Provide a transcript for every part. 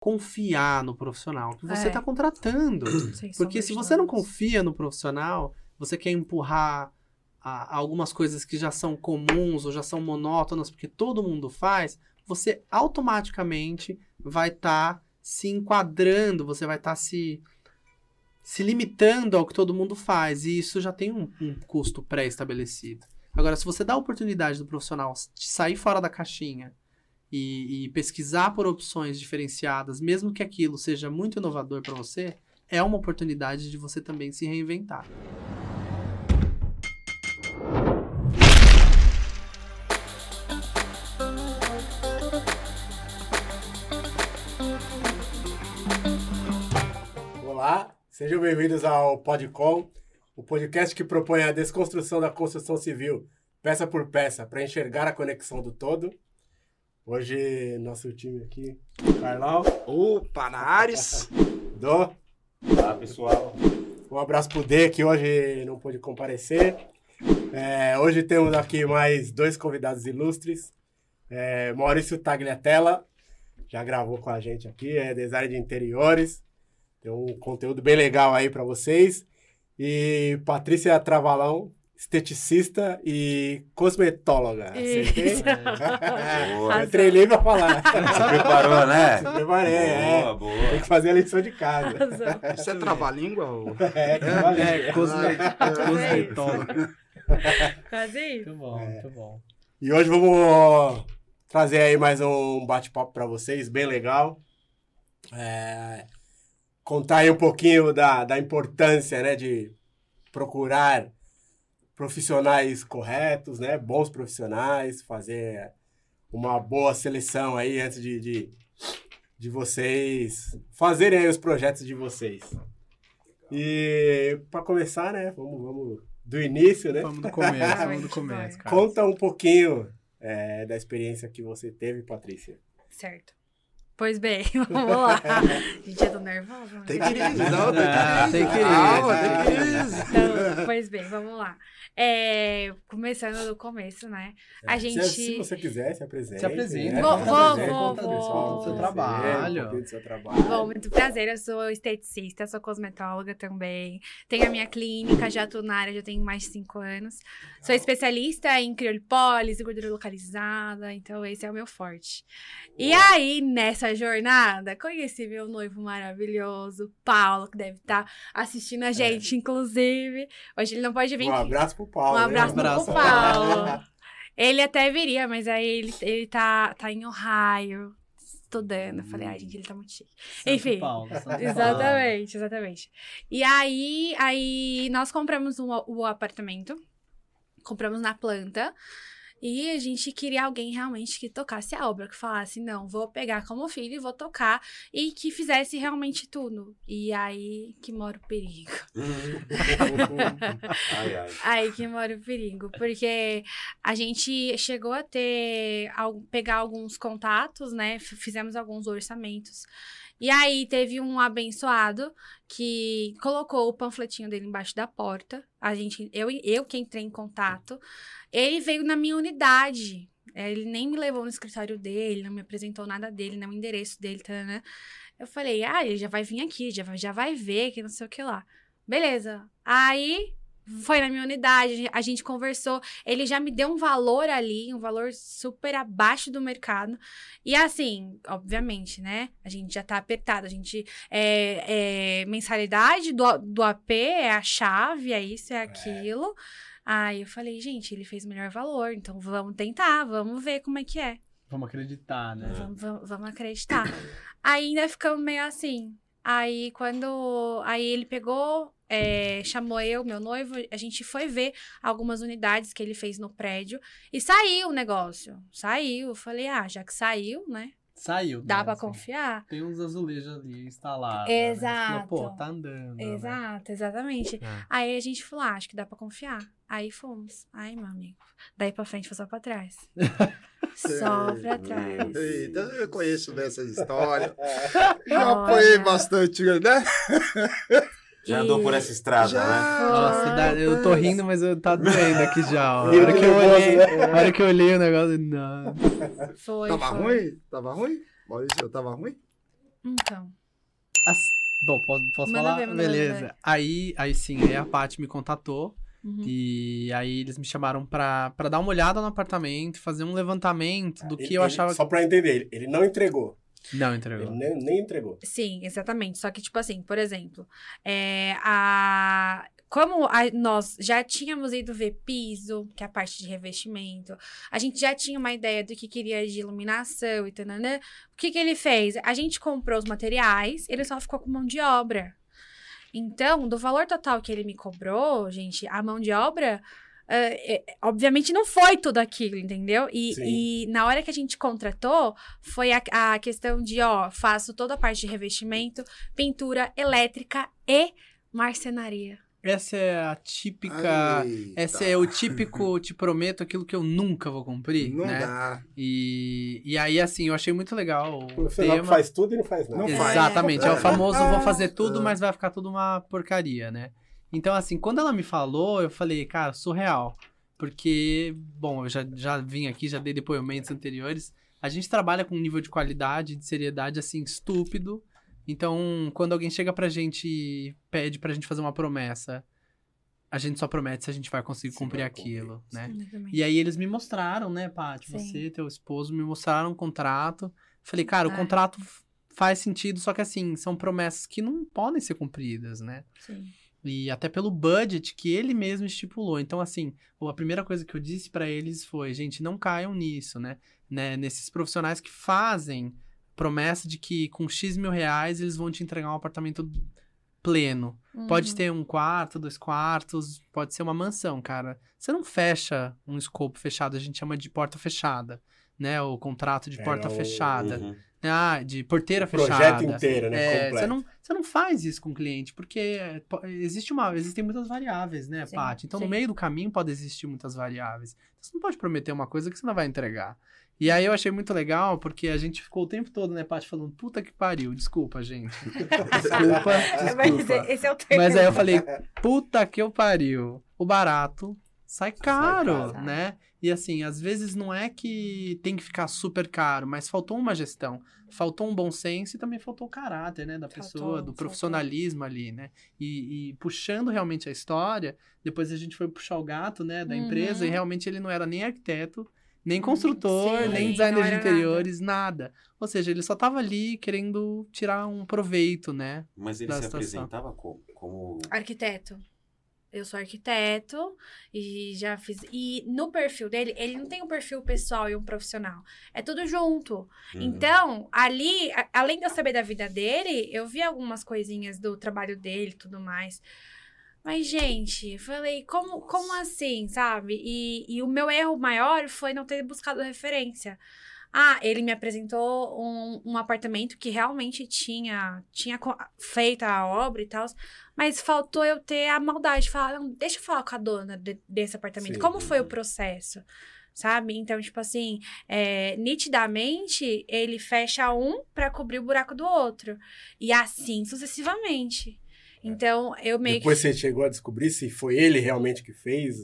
confiar no profissional que você É. está contratando. Porque se você não confia no profissional, você quer empurrar a- algumas coisas que já são comuns ou já são monótonas, porque todo mundo faz, você automaticamente vai estar se enquadrando, você vai estar se, se limitando ao que todo mundo faz, e isso já tem um, um custo pré-estabelecido. Agora, se você dá a oportunidade do profissional de sair fora da caixinha e, e pesquisar por opções diferenciadas, mesmo que aquilo seja muito inovador para você, é uma oportunidade de você também se reinventar. Olá, sejam bem-vindos ao Podcom, o podcast que propõe a desconstrução da construção civil, peça por peça, para enxergar a conexão do todo. Hoje, nosso time aqui, Carlão, Opa, na Ares. Dô, Olá, pessoal. um abraço pro D, que hoje não pôde comparecer. É, hoje temos aqui mais dois convidados ilustres. É, Maurício Tagliatella, já gravou com a gente aqui, é design de interiores. Tem um conteúdo bem legal aí para vocês. E Patrícia Travalão, esteticista e cosmetóloga. Acertei? Isso. Eu treinei pra falar. Se preparou, né? Se preparei, é. Boa, boa. Tem que fazer a lição de casa. Arrasou. Isso é trava-língua? ou- É. É, cosme- Ah, cosmetólogo. Quase isso. Muito bom, muito bom. E hoje vamos trazer aí mais um bate-papo para vocês, bem legal. É, contar aí um pouquinho da, da importância, né, de procurar profissionais corretos, né, bons profissionais, fazer uma boa seleção aí antes de, de, de vocês fazerem aí os projetos de vocês. E para começar, né, vamos, vamos do início, né? Vamos do começo, vamos do começo, cara. Conta um pouquinho é, da experiência que você teve, Patrícia. Certo. Pois bem, vamos lá. Gente, eu tô nervosa. mas- Tem crise, não, tem crise. tem crise, Calma, tem crise. Então, pois bem, vamos lá. É, começando do começo, né? A Se- gente- Se, você quiser, se apresente. Se apresente. né? Vou- Se vou- apresente, vou- vou- do seu- trabalho. Do seu trabalho. Bom, muito prazer, eu sou esteticista, sou cosmetóloga também. Tenho a minha clínica, já tô na área, já tenho mais de cinco anos. Sou especialista em criolipólise, gordura localizada, então esse é o meu forte. E aí, nessa jornada, conheci meu noivo maravilhoso, Paulo, que deve estar assistindo a gente, inclusive. Hoje ele não pode vir Um abraço pro Paulo. Um né? abraço, abraço. pro Paulo. Ele até viria, mas aí ele, ele tá, tá em Ohio, estudando. Eu falei, ai, gente, ele tá muito chique. Enfim. Exatamente, exatamente. E aí, aí nós compramos um, o apartamento, compramos na planta. E a gente queria alguém realmente que tocasse a obra, que falasse, não, vou pegar como filho e vou tocar, e que fizesse realmente tudo. E aí que mora o perigo. Ai, ai. Aí que mora o perigo, porque a gente chegou a ter, pegar alguns contatos, né? Fizemos alguns orçamentos. E aí teve um abençoado que colocou o panfletinho dele embaixo da porta. A gente, eu, eu que entrei em contato. Ele veio na minha unidade. É, Ele nem me levou no escritório dele, não me apresentou nada dele, nem o endereço dele, tá, né? Eu falei, ah, ele já vai vir aqui, já vai, já vai ver, que não sei o que lá. Beleza. Aí foi na minha unidade, a gente conversou. Ele já me deu um valor ali, um valor super abaixo do mercado. E assim, obviamente, né? A gente já tá apertado. A gente. É, é, mensalidade do, do AP é a chave, é isso, é aquilo. Aí eu falei, gente, ele fez o melhor valor, então vamos tentar, vamos ver como é que é. Vamos acreditar, né? Vamos, vamos- vamos acreditar. Aí ainda ficamos meio assim. Aí quando. Aí ele pegou, é, chamou eu, meu noivo, a gente foi ver algumas unidades que ele fez no prédio e saiu o negócio. Saiu. Eu falei, ah, já que saiu, né? Saiu. Dá né, pra assim. confiar. Tem uns azulejos ali instalados. Exato. Né? Falou, Pô, tá andando. né? Exato, exatamente. É. Aí a gente falou, ah, acho que dá pra confiar. Aí fomos. Aí, meu amigo. Daí pra frente foi só pra trás. só pra trás. Eita, eu conheço dessa história. Já apanhei bastante, né? Já andou por essa estrada, Já. né? Nossa, dá- eu tô rindo, mas eu tá doendo aqui já. ó. A hora que eu olhei, né? a hora que eu olhei o negócio, não. Foi. Tava foi. ruim? Tava ruim? Maurício, eu tava ruim? Então. As- Bom, posso, posso falar? ver, Beleza. ver. Aí, aí sim, aí a Paty me contatou Uhum. e aí eles me chamaram pra, pra dar uma olhada no apartamento, fazer um levantamento do que Ele- eu ele- achava Só pra entender, ele, ele não entregou. Não, Ele entregou. nem, nem entregou. Sim, exatamente. Só que, tipo assim, por exemplo, é, a... como a- nós já tínhamos ido ver piso, que é a parte de revestimento, a gente já tinha uma ideia do que queria de iluminação e tal. O que, que ele fez? A gente comprou os materiais, ele só ficou com mão de obra. Então, do valor total que ele me cobrou, gente, a mão de obra. É, é, obviamente não foi tudo aquilo, entendeu? E, e na hora que a gente contratou, foi a, a questão de, ó, faço toda a parte de revestimento, pintura elétrica e marcenaria. Essa é a típica... Eita. Esse é o típico, te prometo aquilo que eu nunca vou cumprir, Não né? dá. E, e aí, assim, eu achei muito legal o final tema. faz tudo e não faz nada. Não faz. Exatamente, é o famoso vou fazer tudo, É. mas vai ficar tudo uma porcaria, né? Então, assim, quando ela me falou, eu falei, cara, surreal. Porque, bom, eu já, já vim aqui, já dei depoimentos anteriores. A gente trabalha com um nível de qualidade, de seriedade, assim, estúpido. Então, quando alguém chega pra gente e pede pra gente fazer uma promessa, a gente só promete se a gente vai conseguir Se cumprir aquilo, né? Exatamente. E aí eles me mostraram, né, Paty? Sim. Você e teu esposo me mostraram um contrato. Falei, cara, o Ai. contrato f- faz sentido, só que assim, são promessas que não podem ser cumpridas, né? Sim. E até pelo budget que ele mesmo estipulou. Então, assim, a primeira coisa que eu disse pra eles foi, gente, não caiam nisso, né? né? Nesses profissionais que fazem promessa de que com X mil reais eles vão te entregar um apartamento pleno. Pode Uhum. ter um quarto, dois quartos, pode ser uma mansão, cara. Você não fecha um escopo fechado, a gente chama de porta fechada, né? O contrato de É, porta o- fechada. Uhum. Ah, de porteira O projeto fechada. inteiro, né? É, você não, você não faz isso com o cliente, porque po- existe uma, existem muitas variáveis, né, Sim, Paty? Então, no sim. meio do caminho pode existir muitas variáveis. Você não pode prometer uma coisa que você não vai entregar. E aí eu achei muito legal, porque a gente ficou o tempo todo, né, Paty, falando, puta que pariu, desculpa, gente. Desculpa, desculpa. esse é o termo. Mas aí eu falei, puta que eu pariu. O barato sai caro, caro. né? E assim, às vezes não é que tem que ficar super caro, mas faltou uma gestão. Faltou um bom senso e também faltou o caráter, né? Da Faltou, pessoa, do faltou. profissionalismo ali, né? E, e puxando realmente a história, depois a gente foi puxar o gato, né? Da empresa, Uhum. e realmente ele não era nem arquiteto, nem construtor, Sim, nem designer de interiores, nada. Ou seja, ele só tava ali querendo tirar um proveito, né? Mas ele Da se situação. apresentava como? como... Arquiteto. Eu sou arquiteto e já fiz. E no perfil dele, ele não tem um perfil pessoal e um profissional. É tudo junto. Uhum. Então, ali, a- além de eu saber da vida dele, eu vi algumas coisinhas do trabalho dele e tudo mais. Mas, gente, falei, como, como assim, sabe? E, e o meu erro maior foi não ter buscado referência. Ah, ele me apresentou um, um apartamento que realmente tinha, tinha feito a obra e tal, mas faltou eu ter a maldade de falar, não, deixa eu falar com a dona de- desse apartamento. Sim. Como foi o processo? Sabe? Então, tipo assim, é, nitidamente, ele fecha um pra cobrir o buraco do outro. E assim sucessivamente. Então, eu meio Depois você chegou a descobrir se foi ele realmente que fez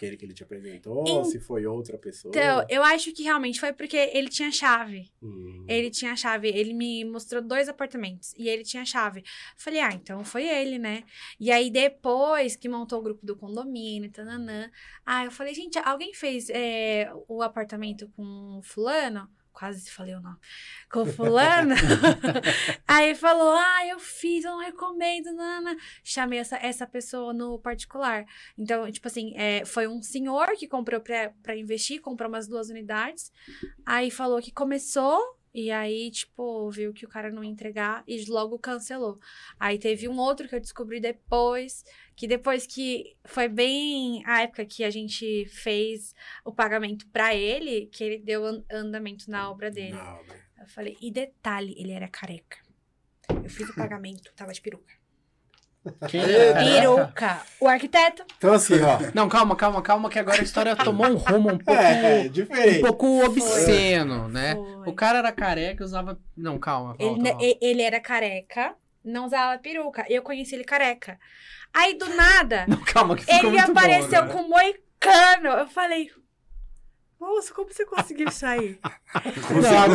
aquele que ele te apresentou, ou se foi outra pessoa. Então, eu acho que realmente foi porque ele tinha chave. Hum. Ele tinha chave, ele me mostrou dois apartamentos e ele tinha chave. Falei, ah, então foi ele, né? E aí depois que montou o grupo do condomínio, tananã. Ah, eu falei, gente, alguém fez é, o apartamento com o fulano? Quase falei o nome. Com fulano? aí falou, ah, eu fiz, eu não recomendo, nana. Chamei essa, essa pessoa no particular. Então, tipo assim, é, foi um senhor que comprou pra investir, comprou umas duas unidades. Aí falou que começou, e aí, tipo, viu que o cara não ia entregar e logo cancelou. Aí teve um outro que eu descobri depois, que depois que foi bem a época que a gente fez o pagamento pra ele, que ele deu an- andamento na obra dele. Na obra. Eu falei, e detalhe, ele era careca. Eu fiz o pagamento, tava de peruca. Quem Peruca! O arquiteto. Então, assim, ó. Não, calma, calma, calma, que agora a história tomou um rumo um pouco, É, é um diferente. pouco obsceno, né? Foi. O cara era careca e usava. Não, calma, Ele, volta, ne- volta. ele era careca, não usava peruca. Eu conheci ele careca. Aí, do nada, Não, calma, ele bom apareceu agora. com moicano. Eu falei, Nossa, como você conseguiu sair? Não, agora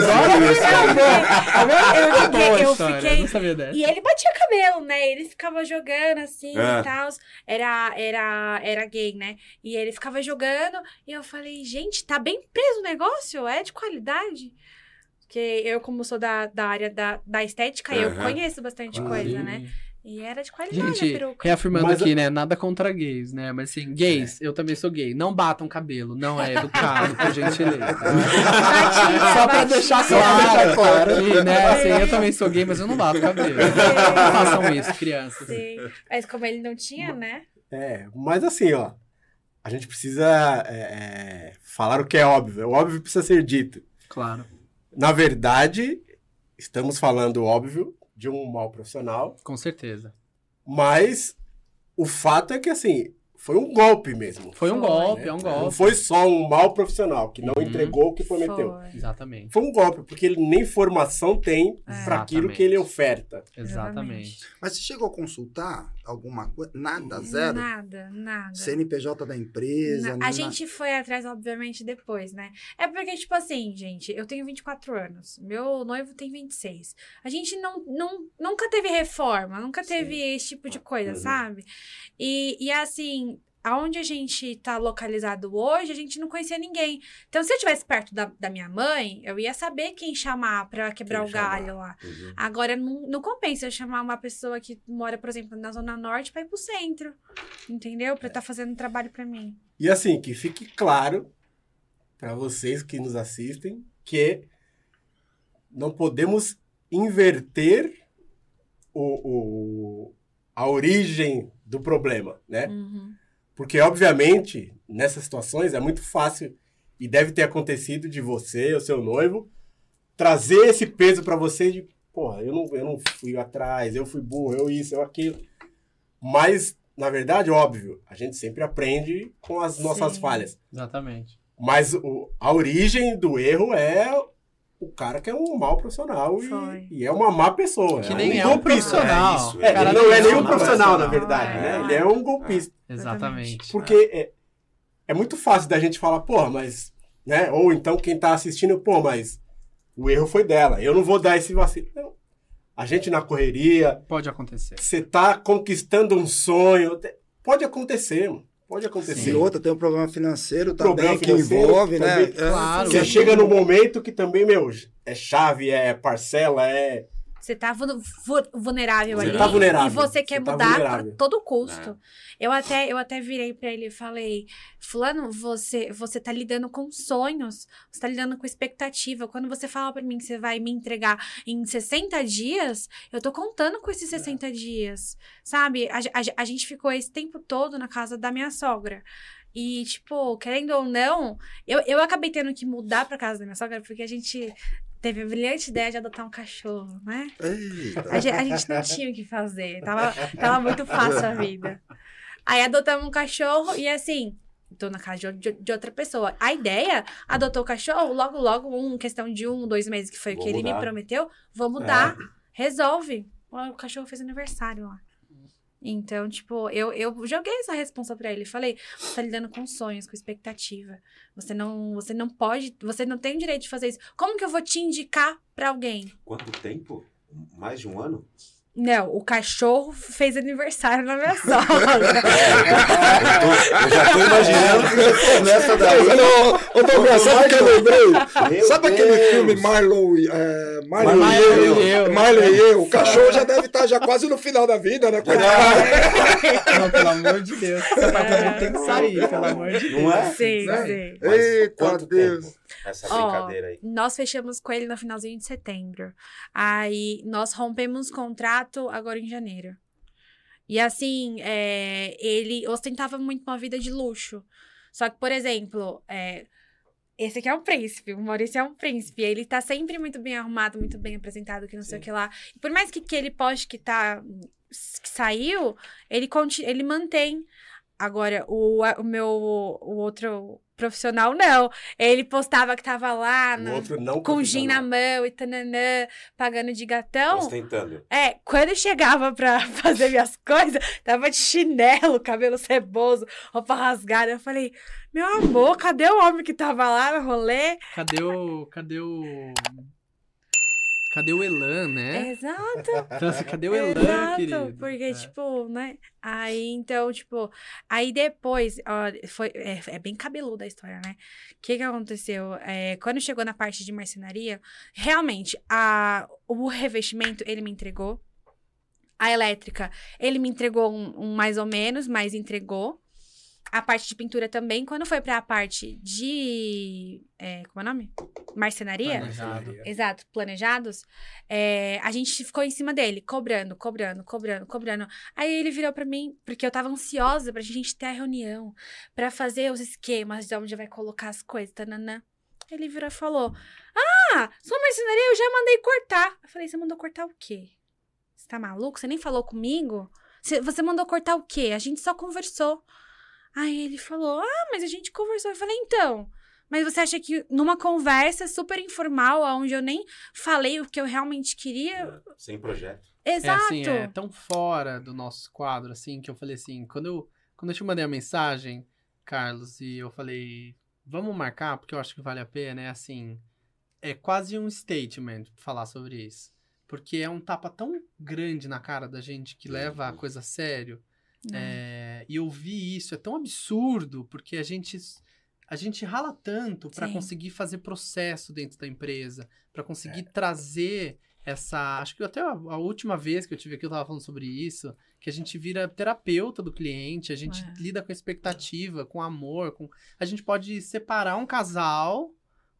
eu fiquei, eu eu fiquei. E ele batia cabelo, né? Ele ficava jogando assim É. e tal. Era, era, era gay, né? E ele ficava jogando. E eu falei, gente, tá bem preso o negócio? É de qualidade? Porque eu, como sou da, da área da, da estética, eu Aham. conheço bastante coisa, né? E era de qualidade a Gente, peruca. reafirmando Mas- aqui, né? Nada contra gays, né? Mas assim, gays, eu também sou gay. Não batam cabelo, não é educado, por gentileza. Batia, Só pra batia. deixar Só pra claro. deixar claro. E, né, assim, eu também sou gay, mas eu não bato cabelo. Não façam isso, crianças. Sim. Mas como ele não tinha, né? É, mas assim, ó. A gente precisa é, é, falar o que é óbvio. O óbvio precisa ser dito. Claro, Na verdade, estamos falando óbvio de um mal profissional, com certeza. mas o fato é que assim, foi um golpe mesmo. Foi um Foi, golpe, né? é um Não golpe. foi só um mal profissional que não Uhum. entregou o que prometeu. Foi. Exatamente. Foi um golpe, porque ele nem formação tem É. para aquilo que ele oferta. Exatamente. Mas você chegou a consultar alguma coisa? Nada, zero? Nada, nada. CNPJ da empresa? Na- A gente foi atrás, obviamente, depois, né? É porque, tipo assim, gente, eu tenho 24 anos, meu noivo tem 26. A gente não, não, nunca teve reforma, nunca teve esse tipo de coisa, Uhum. sabe? E, e assim, aonde a gente tá localizado hoje, a gente não conhecia ninguém. Então, se eu estivesse perto da, da minha mãe, eu ia saber quem chamar pra quebrar Quem o galho chamar. lá. Uhum. Agora, não, não compensa eu chamar uma pessoa que mora, por exemplo, na Zona Norte pra ir pro centro. Entendeu? Pra estar fazendo um trabalho pra mim. E assim, que fique claro para vocês que nos assistem que não podemos inverter o, o- a origem do problema, né? Uhum. Porque, obviamente, nessas situações é muito fácil e deve ter acontecido de você, o seu noivo, trazer esse peso para você de, porra, eu não, eu não fui atrás, eu fui burro, eu isso, eu aquilo. Mas, na verdade, óbvio, a gente sempre aprende com as nossas Sim. falhas. Exatamente. Mas o- a origem do erro é o cara que é um mau profissional e, e é uma má pessoa. Que é nem um é um golpista. profissional. É isso, É, Cara, ele não é não nenhum é profissional, na verdade, né? É. Ele é um golpista. Exatamente. Porque é, é muito fácil da gente falar, porra, mas. Né? Ou então quem tá assistindo, pô, mas o erro foi dela. Eu não vou dar esse vacilo. Não. A gente na correria, Pode acontecer. você tá conquistando um sonho. Pode acontecer, mano. Pode acontecer. E outra, tem um problema financeiro também Problema que financeiro envolve, né? também, É, claro. Você chega num momento que também, meu, é chave, é parcela, é. Você tá vu- vu- vulnerável Você ali. tá vulnerável. E você quer Você tá mudar vulnerável. a todo custo. Eu até, eu até virei pra ele e falei: Fulano, você, você tá lidando com sonhos, você tá lidando com expectativa. Quando você fala pra mim que você vai me entregar em 60 dias, eu tô contando com esses 60 dias. Sabe? A, a- a gente ficou esse tempo todo na casa da minha sogra. E, tipo, querendo ou não, eu, eu acabei tendo que mudar pra casa da minha sogra porque a gente teve a brilhante ideia de adotar um cachorro, né? A gente, a gente não tinha o que fazer. Tava, tava muito fácil a vida. Aí adotamos um cachorro e assim, tô na casa de, de- outra pessoa. A ideia, adotou o cachorro, logo, logo, um, questão de um, dois meses, que foi o que ele me mudar. prometeu, vou mudar. Resolve. O cachorro fez aniversário lá. Então, tipo, eu, eu joguei essa responsa pra ele. Falei, você tá lidando com sonhos, com expectativa. Você não, você não pode, você não tem o direito de fazer isso. Como que eu vou te indicar pra alguém? Quanto tempo? Mais de um ano? Não, o cachorro fez aniversário na minha sogra. Eu, tô- eu já tô imaginando que você começa daí. Ô, ô, Douglas, sabe o que eu lembrei? Sabe aquele filme Marlon, é, Marlon, Marlon e eu? eu. Marlon e eu. O cachorro já deve estar já quase no final da vida, né? coitado? Não, pelo amor de Deus. Esse apartamento tem que sair, pelo amor de Deus. Não é? Sim, Né? sim. Eita quanto Deus. tempo essa Ó, brincadeira aí? Nós fechamos com ele no finalzinho de setembro. Aí nós rompemos contrato agora em janeiro. E assim, é, ele ostentava muito uma vida de luxo. Só que, por exemplo, é, esse aqui é um príncipe, o Maurício é um príncipe. Ele tá sempre muito bem arrumado, muito bem apresentado, que não sei o que lá. E por mais que, que ele poste que tá. que saiu, ele, ele mantém. Agora, o, o meu. O outro. Profissional, não. Ele postava que tava lá na- com gin na mão e tananã, pagando de gatão. Ostentando. É, quando eu chegava pra fazer minhas coisas, tava de chinelo, cabelo ceboso, roupa rasgada. Eu falei, meu amor, cadê o homem que tava lá no rolê? Cadê o. Cadê o. Cadê o Elan, né? Exato. Então, assim, cadê o Elan, Exato, querido? porque, É. tipo, né? Aí, então, tipo, aí depois, ó, foi, é, é bem cabeluda a história, né? O que que aconteceu? É, quando chegou na parte de marcenaria, realmente, a, o revestimento, ele me entregou. A elétrica, ele me entregou um, um mais ou menos, mas entregou. A parte de pintura também. Quando foi pra parte de. é, como é o nome? Marcenaria? Planejado. Exato, planejados, é, a gente ficou em cima dele, cobrando, cobrando, cobrando, cobrando. Aí ele virou pra mim, porque eu tava ansiosa pra gente ter a reunião, pra fazer os esquemas de onde vai colocar as coisas, tananã. Ele virou e falou: Ah, sua marcenaria eu já mandei cortar. Eu falei: Você mandou cortar o quê? Você tá maluco? Você nem falou comigo? Você mandou cortar o quê? A gente só conversou. Aí ele falou: Ah, mas a gente conversou. Eu falei: Então. Mas você acha que numa conversa super informal, onde eu nem falei o que eu realmente queria? Sem projeto. É Exato. assim, é tão fora do nosso quadro, assim, que eu falei assim, quando eu, quando eu te mandei a mensagem, Carlos, e eu falei, vamos marcar, porque eu acho que vale a pena, é assim, é quase um statement falar sobre isso. Porque é um tapa tão grande na cara da gente que leva a coisa a sério. É, e ouvir isso é tão absurdo, porque a gente a gente rala tanto para conseguir fazer processo dentro da empresa, para conseguir trazer essa. Acho que até a, a última vez que eu tive aqui eu tava falando sobre isso, que a gente vira terapeuta do cliente, a gente É. lida com expectativa, com amor, com a gente pode separar um casal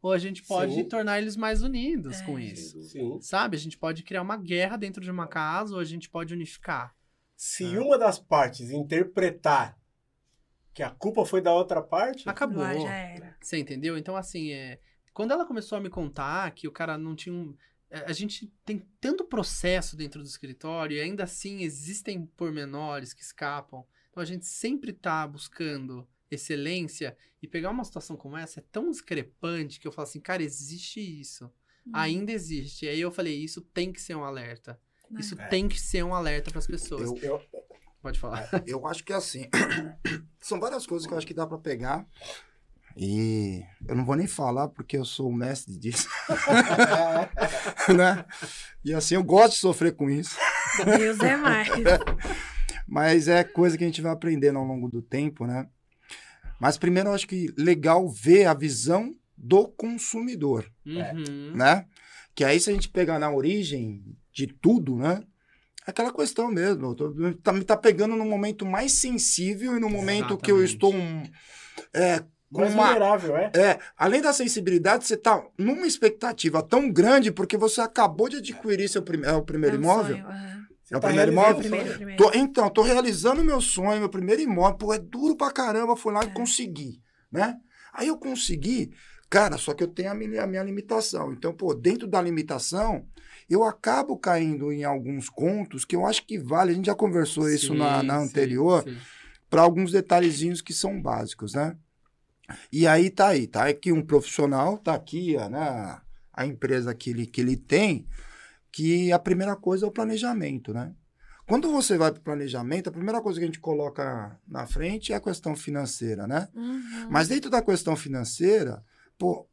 ou a gente pode Sim. tornar eles mais unidos É. com isso. Sim. Sabe? A gente pode criar uma guerra dentro de uma casa ou a gente pode unificar. Se É. uma das partes interpretar que a culpa foi da outra parte, Acabou. Lá já era. Você entendeu? Então, assim, é... quando ela começou a me contar que o cara não tinha um. é, A gente tem tanto processo dentro do escritório e ainda assim existem pormenores que escapam. Então a gente sempre tá buscando excelência e pegar uma situação como essa é tão discrepante que eu falo assim, cara, existe isso. Hum. Ainda existe. E aí eu falei, isso tem que ser um alerta. É. Isso É. tem que ser um alerta para as pessoas. Eu, eu, Pode falar. eu acho que é assim. São várias coisas que eu acho que dá pra pegar. E eu não vou nem falar porque eu sou o mestre disso. né? E assim, eu gosto de sofrer com isso. Deus é mais. Mas é coisa que a gente vai aprendendo ao longo do tempo, né? Mas primeiro eu acho que legal ver a visão do consumidor, Uhum. né? Que aí se a gente pegar na origem de tudo, né? É Aquela questão mesmo, eu tô- tá, me tá pegando no momento mais sensível e no momento que eu Exatamente. estou um, é, com mais uma, vulnerável, é? é, além da sensibilidade, você tá numa expectativa tão grande porque você acabou de adquirir seu prime- é, o primeiro É um imóvel. sonho, aham. É o Tá primeiro imóvel? Primeiro, primeiro. Tô- então, tô realizando meu sonho, meu primeiro imóvel. Pô, é duro pra caramba. Fui lá e É. consegui, né? Aí eu consegui, cara, só que eu tenho a minha, a minha limitação. Então, pô, dentro da limitação, eu acabo caindo em alguns contos que eu acho que vale. A gente já conversou isso na, Sim, na sim, anterior, sim. para alguns detalhezinhos que são básicos, né? E aí tá aí, tá aqui um profissional, tá aqui a, né, a empresa que ele, que ele tem, que a primeira coisa é o planejamento, né? Quando você vai para o planejamento, a primeira coisa que a gente coloca na frente é a questão financeira, né? Uhum. Mas dentro da questão financeira, pô,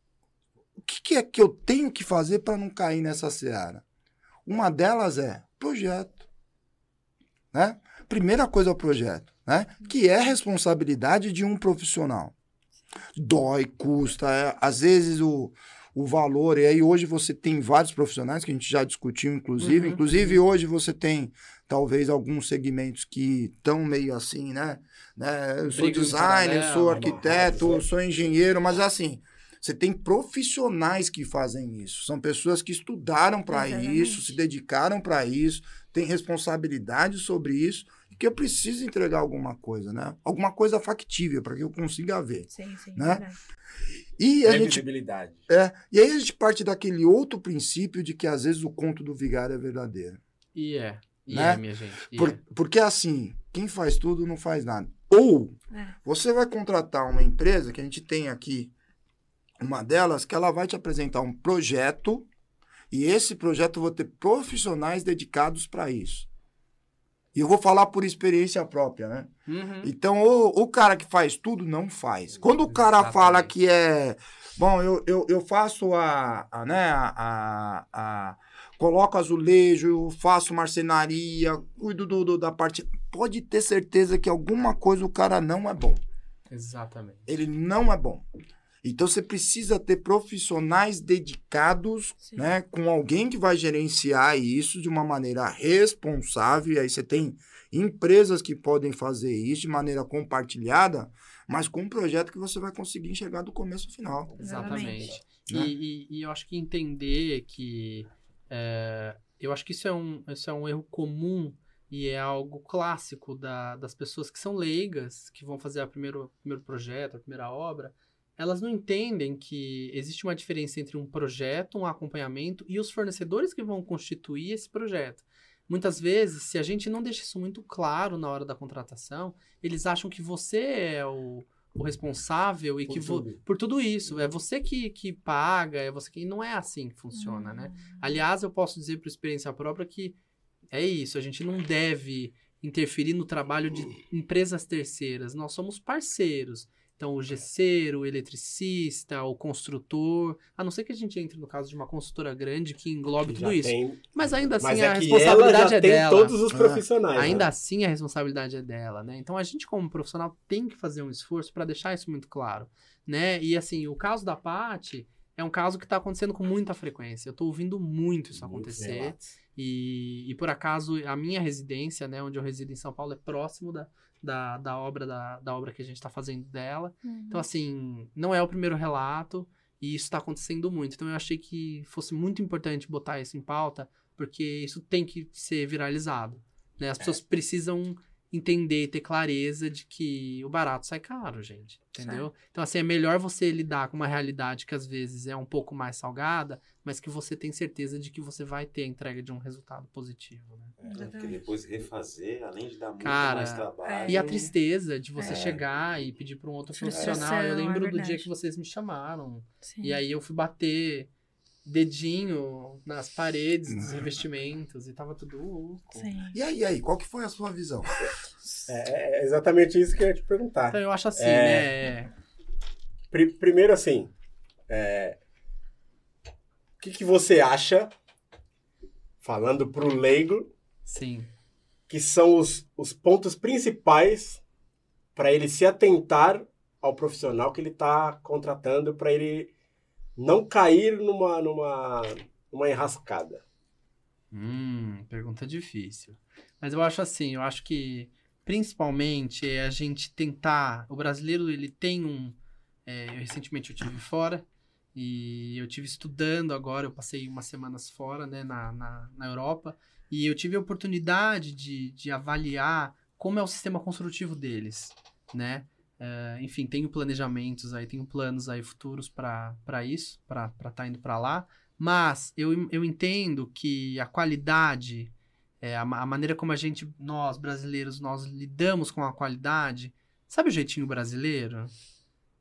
o que, que é que eu tenho que fazer para não cair nessa seara? Uma delas é projeto, né? Primeira coisa é o projeto, né? Que é responsabilidade de um profissional. Dói, custa, é, às vezes o, o valor, e aí hoje você tem vários profissionais que a gente já discutiu, inclusive. Uhum. Inclusive, hoje você tem talvez alguns segmentos que estão meio assim, né? né? Eu sou Briga designer, sou né? arquiteto, sou engenheiro, mas assim, você tem profissionais que fazem isso. São pessoas que estudaram para isso, se dedicaram para isso, têm responsabilidade sobre isso e que eu preciso entregar alguma coisa, né? Alguma coisa factível para que eu consiga ver. Sim, sim, né? verdade. E a gente é, e aí a gente parte daquele outro princípio de que às vezes o conto do vigário é verdadeiro. E é. E Né? é, minha gente. e Por- é. porque assim, quem faz tudo não faz nada. Ou É. você vai contratar uma empresa, que a gente tem aqui uma delas, que ela vai te apresentar um projeto, e esse projeto eu vou ter profissionais dedicados para isso. E eu vou falar por experiência própria, né? Uhum. Então, o, o cara que faz tudo, não faz. Quando o cara Exatamente. fala que é. Bom, eu, eu, eu faço a. a, né, a, a, a- Coloco azulejo, faço marcenaria, cuido do, do- da parte. Pode ter certeza que alguma coisa o cara não é bom. Exatamente. Ele não é bom. Então você precisa ter profissionais dedicados, Sim. né, com alguém que vai gerenciar isso de uma maneira responsável. E aí você tem empresas que podem fazer isso de maneira compartilhada, mas com um projeto que você vai conseguir enxergar do começo ao final. Exatamente. Exatamente. E, Né? e- e eu acho que entender que. é, eu acho que isso é um, isso é um erro comum e é algo clássico da- das pessoas que são leigas, que vão fazer o primeiro, primeiro projeto, a primeira obra. Elas não entendem que existe uma diferença entre um projeto, um acompanhamento e os fornecedores que vão constituir esse projeto. Muitas vezes, se a gente não deixa isso muito claro na hora da contratação, eles acham que você é o, o responsável e Por que tudo. por tudo isso. É você que, que paga, é você que. E não é assim que funciona, né? Hum. Aliás, eu posso dizer por experiência própria que é isso, a gente não deve interferir no trabalho de empresas terceiras. Nós somos parceiros. Então, o gesseiro, o eletricista, o construtor, a não ser que a gente entre no caso de uma construtora grande que englobe Que tudo isso. tem- Mas ainda assim, Mas a é ela responsabilidade já é tem dela. todos os É. profissionais. Ainda né? assim, a responsabilidade é dela, né? Então, a gente, como profissional, tem que fazer um esforço para deixar isso muito claro, né? E, assim, o caso da Paty é um caso que está acontecendo com muita frequência. Eu estou ouvindo muito isso Muitos acontecer. E, e, por acaso, a minha residência, né? Onde eu resido em São Paulo, é próximo da, da, da obra, da, da obra que a gente está fazendo dela. Uhum. Então, assim, não é o primeiro relato e isso está acontecendo muito. Então, eu achei que fosse muito importante botar isso em pauta, porque isso tem que ser viralizado. Né? As pessoas precisam entender e ter clareza de que o barato sai caro, gente. Entendeu? Então, assim, é melhor você lidar com uma realidade que às vezes é um pouco mais salgada, mas que você tem certeza de que você vai ter a entrega de um resultado positivo. Né? É, porque Exatamente. depois refazer, além de dar muito Cara, mais trabalho. E a tristeza de você É. chegar e pedir para um outro Frustração, profissional. Eu é lembro do verdade. dia que vocês me chamaram. Sim. E aí eu fui bater dedinho nas paredes dos revestimentos e tava tudo louco. Sim. E aí, aí, qual que foi a sua visão? É, é exatamente isso que eu ia te perguntar. Então eu acho assim, É. né? Pri- primeiro, assim, é, o que, que você acha, falando pro leigo, Sim. que são os, os pontos principais para ele se atentar ao profissional que ele está contratando, para ele não cair numa, numa, numa enrascada? Hum, pergunta difícil. Mas eu acho assim, eu acho que principalmente é a gente tentar. O brasileiro ele tem um. é, eu, recentemente eu tive fora e eu tive estudando agora. Eu passei umas semanas fora, né, na, na, na Europa e eu tive a oportunidade de, de avaliar como é o sistema construtivo deles, né? É, enfim, tenho planejamentos aí, tenho planos aí futuros para isso, para estar tá indo para lá. Mas eu, eu entendo que a qualidade, é, a, a maneira como a gente, nós brasileiros, nós lidamos com a qualidade, sabe o jeitinho brasileiro?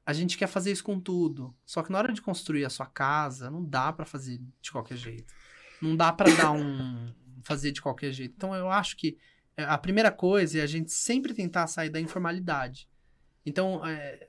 A gente quer fazer isso com tudo. Só que na hora de construir a sua casa, não dá pra fazer de qualquer jeito. Não dá pra dar um. fazer de qualquer jeito. Então eu acho que é, a primeira coisa é a gente sempre tentar sair da informalidade. Então é,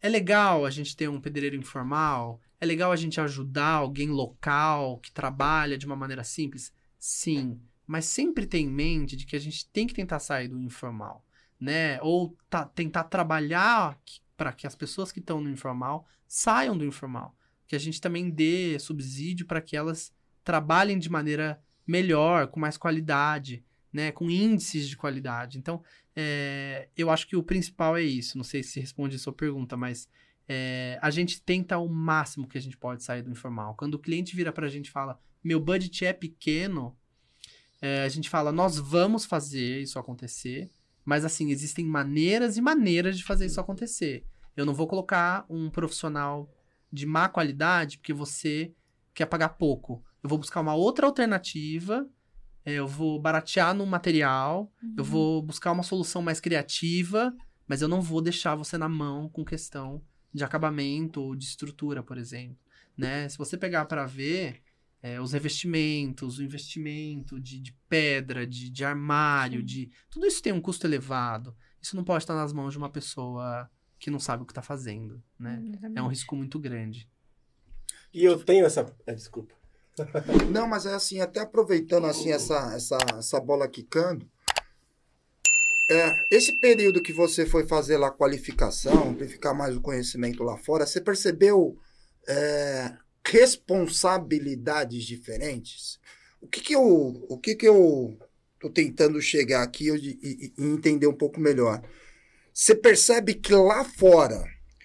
é legal a gente ter um pedreiro informal, é legal a gente ajudar alguém local que trabalha de uma maneira simples? Sim, mas sempre tem em mente de que a gente tem que tentar sair do informal, né? Ou tá- tentar trabalhar para que as pessoas que estão no informal saiam do informal, que a gente também dê subsídio para que elas trabalhem de maneira melhor, com mais qualidade, né? Com índices de qualidade. Então, é, eu acho que o principal é isso. Não sei se responde a sua pergunta, mas é, a gente tenta o máximo que a gente pode sair do informal. Quando o cliente vira pra gente e fala, meu budget é pequeno, é, a gente fala, nós vamos fazer isso acontecer, mas assim, existem maneiras e maneiras de fazer isso acontecer. Eu não vou colocar um profissional de má qualidade porque você quer pagar pouco. Eu vou buscar uma outra alternativa, eu vou baratear no material, eu vou buscar uma solução mais criativa, Mas eu não vou deixar você na mão com questão de acabamento ou de estrutura, por exemplo. Né? Se você pegar para ver é, os revestimentos, o investimento de, de pedra, de, de armário, Sim. de tudo isso tem um custo elevado. Isso não pode estar nas mãos de uma pessoa que não sabe o que está fazendo, né? É um risco muito grande. E eu tenho essa. ah, Desculpa. Não, mas é assim, até aproveitando assim essa, essa, essa bola quicando. É, esse período que você foi fazer lá a qualificação, amplificar mais o conhecimento lá fora, você percebeu é, responsabilidades diferentes? O que que eu, o que que eu tô tentando chegar aqui e, e- e entender um pouco melhor? Você percebe que lá fora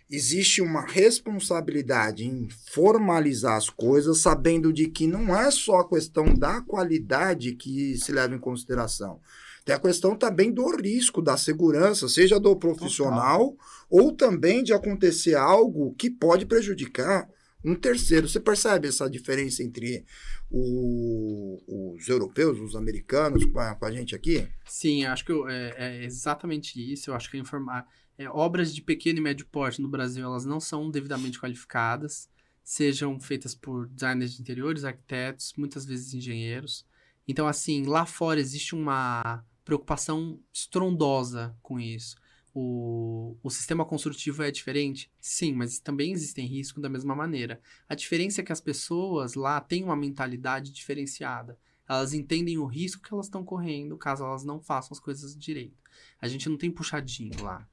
existe uma responsabilidade em formalizar as coisas, sabendo de que não é só a questão da qualidade que se leva em consideração. Tem a questão também do risco, da segurança, seja do profissional ou também de acontecer algo que pode prejudicar um terceiro. Você percebe essa diferença entre o- os europeus, os americanos, com a, com a gente aqui? Sim, acho que eu- é, é exatamente isso. Eu acho que a informar é, obras de pequeno e médio porte no Brasil elas não são devidamente qualificadas, sejam feitas por designers de interiores, arquitetos, muitas vezes engenheiros. Então, assim, lá fora existe uma preocupação estrondosa com isso. O, o sistema construtivo é diferente? Sim, mas também existem riscos da mesma maneira. A diferença é que as pessoas lá têm uma mentalidade diferenciada. Elas entendem o risco que elas estão correndo caso elas não façam as coisas direito. A gente não tem puxadinho lá.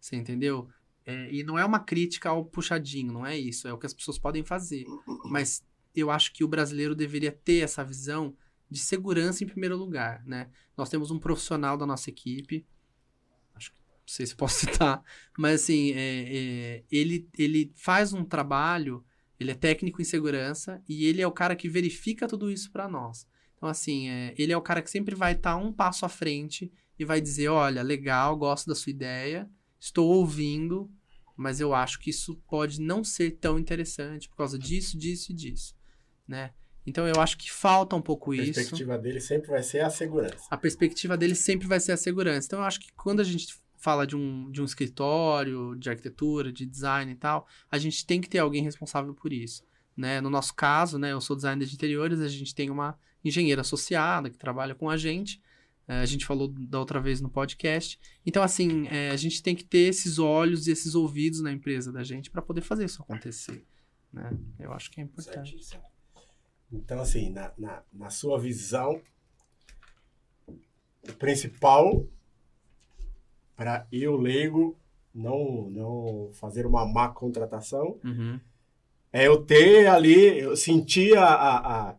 Você entendeu? É, e não é uma crítica ao puxadinho, não é isso. É o que as pessoas podem fazer. Mas eu acho que o brasileiro deveria ter essa visão de segurança em primeiro lugar, né? Nós temos um profissional da nossa equipe, acho que não sei se posso citar, mas assim, é, é, ele, ele faz um trabalho, ele é técnico em segurança e ele é o cara que verifica tudo isso para nós. Então, assim, é, ele é o cara que sempre vai estar um passo à frente e vai dizer: olha, legal, gosto da sua ideia, estou ouvindo, mas eu acho que isso pode não ser tão interessante por causa disso, disso e disso, né? Então eu acho que falta um pouco A isso. perspectiva dele sempre vai ser a segurança. A perspectiva dele sempre vai ser a segurança. Então eu acho que quando a gente fala de um, de um escritório, de arquitetura, de design e tal, a gente tem que ter alguém responsável por isso. Né? No nosso caso, né, eu sou designer de interiores, a gente tem uma engenheira associada que trabalha com a gente. É, a gente falou da outra vez no podcast. Então, assim, é, a gente tem que ter esses olhos e esses ouvidos na empresa da gente para poder fazer isso acontecer. Né? Eu acho que é importante. Certíssimo. Então, assim, na, na, na sua visão, o principal para eu, leigo, não, não fazer uma má contratação Uhum. é eu ter ali, eu sentir a, a, a,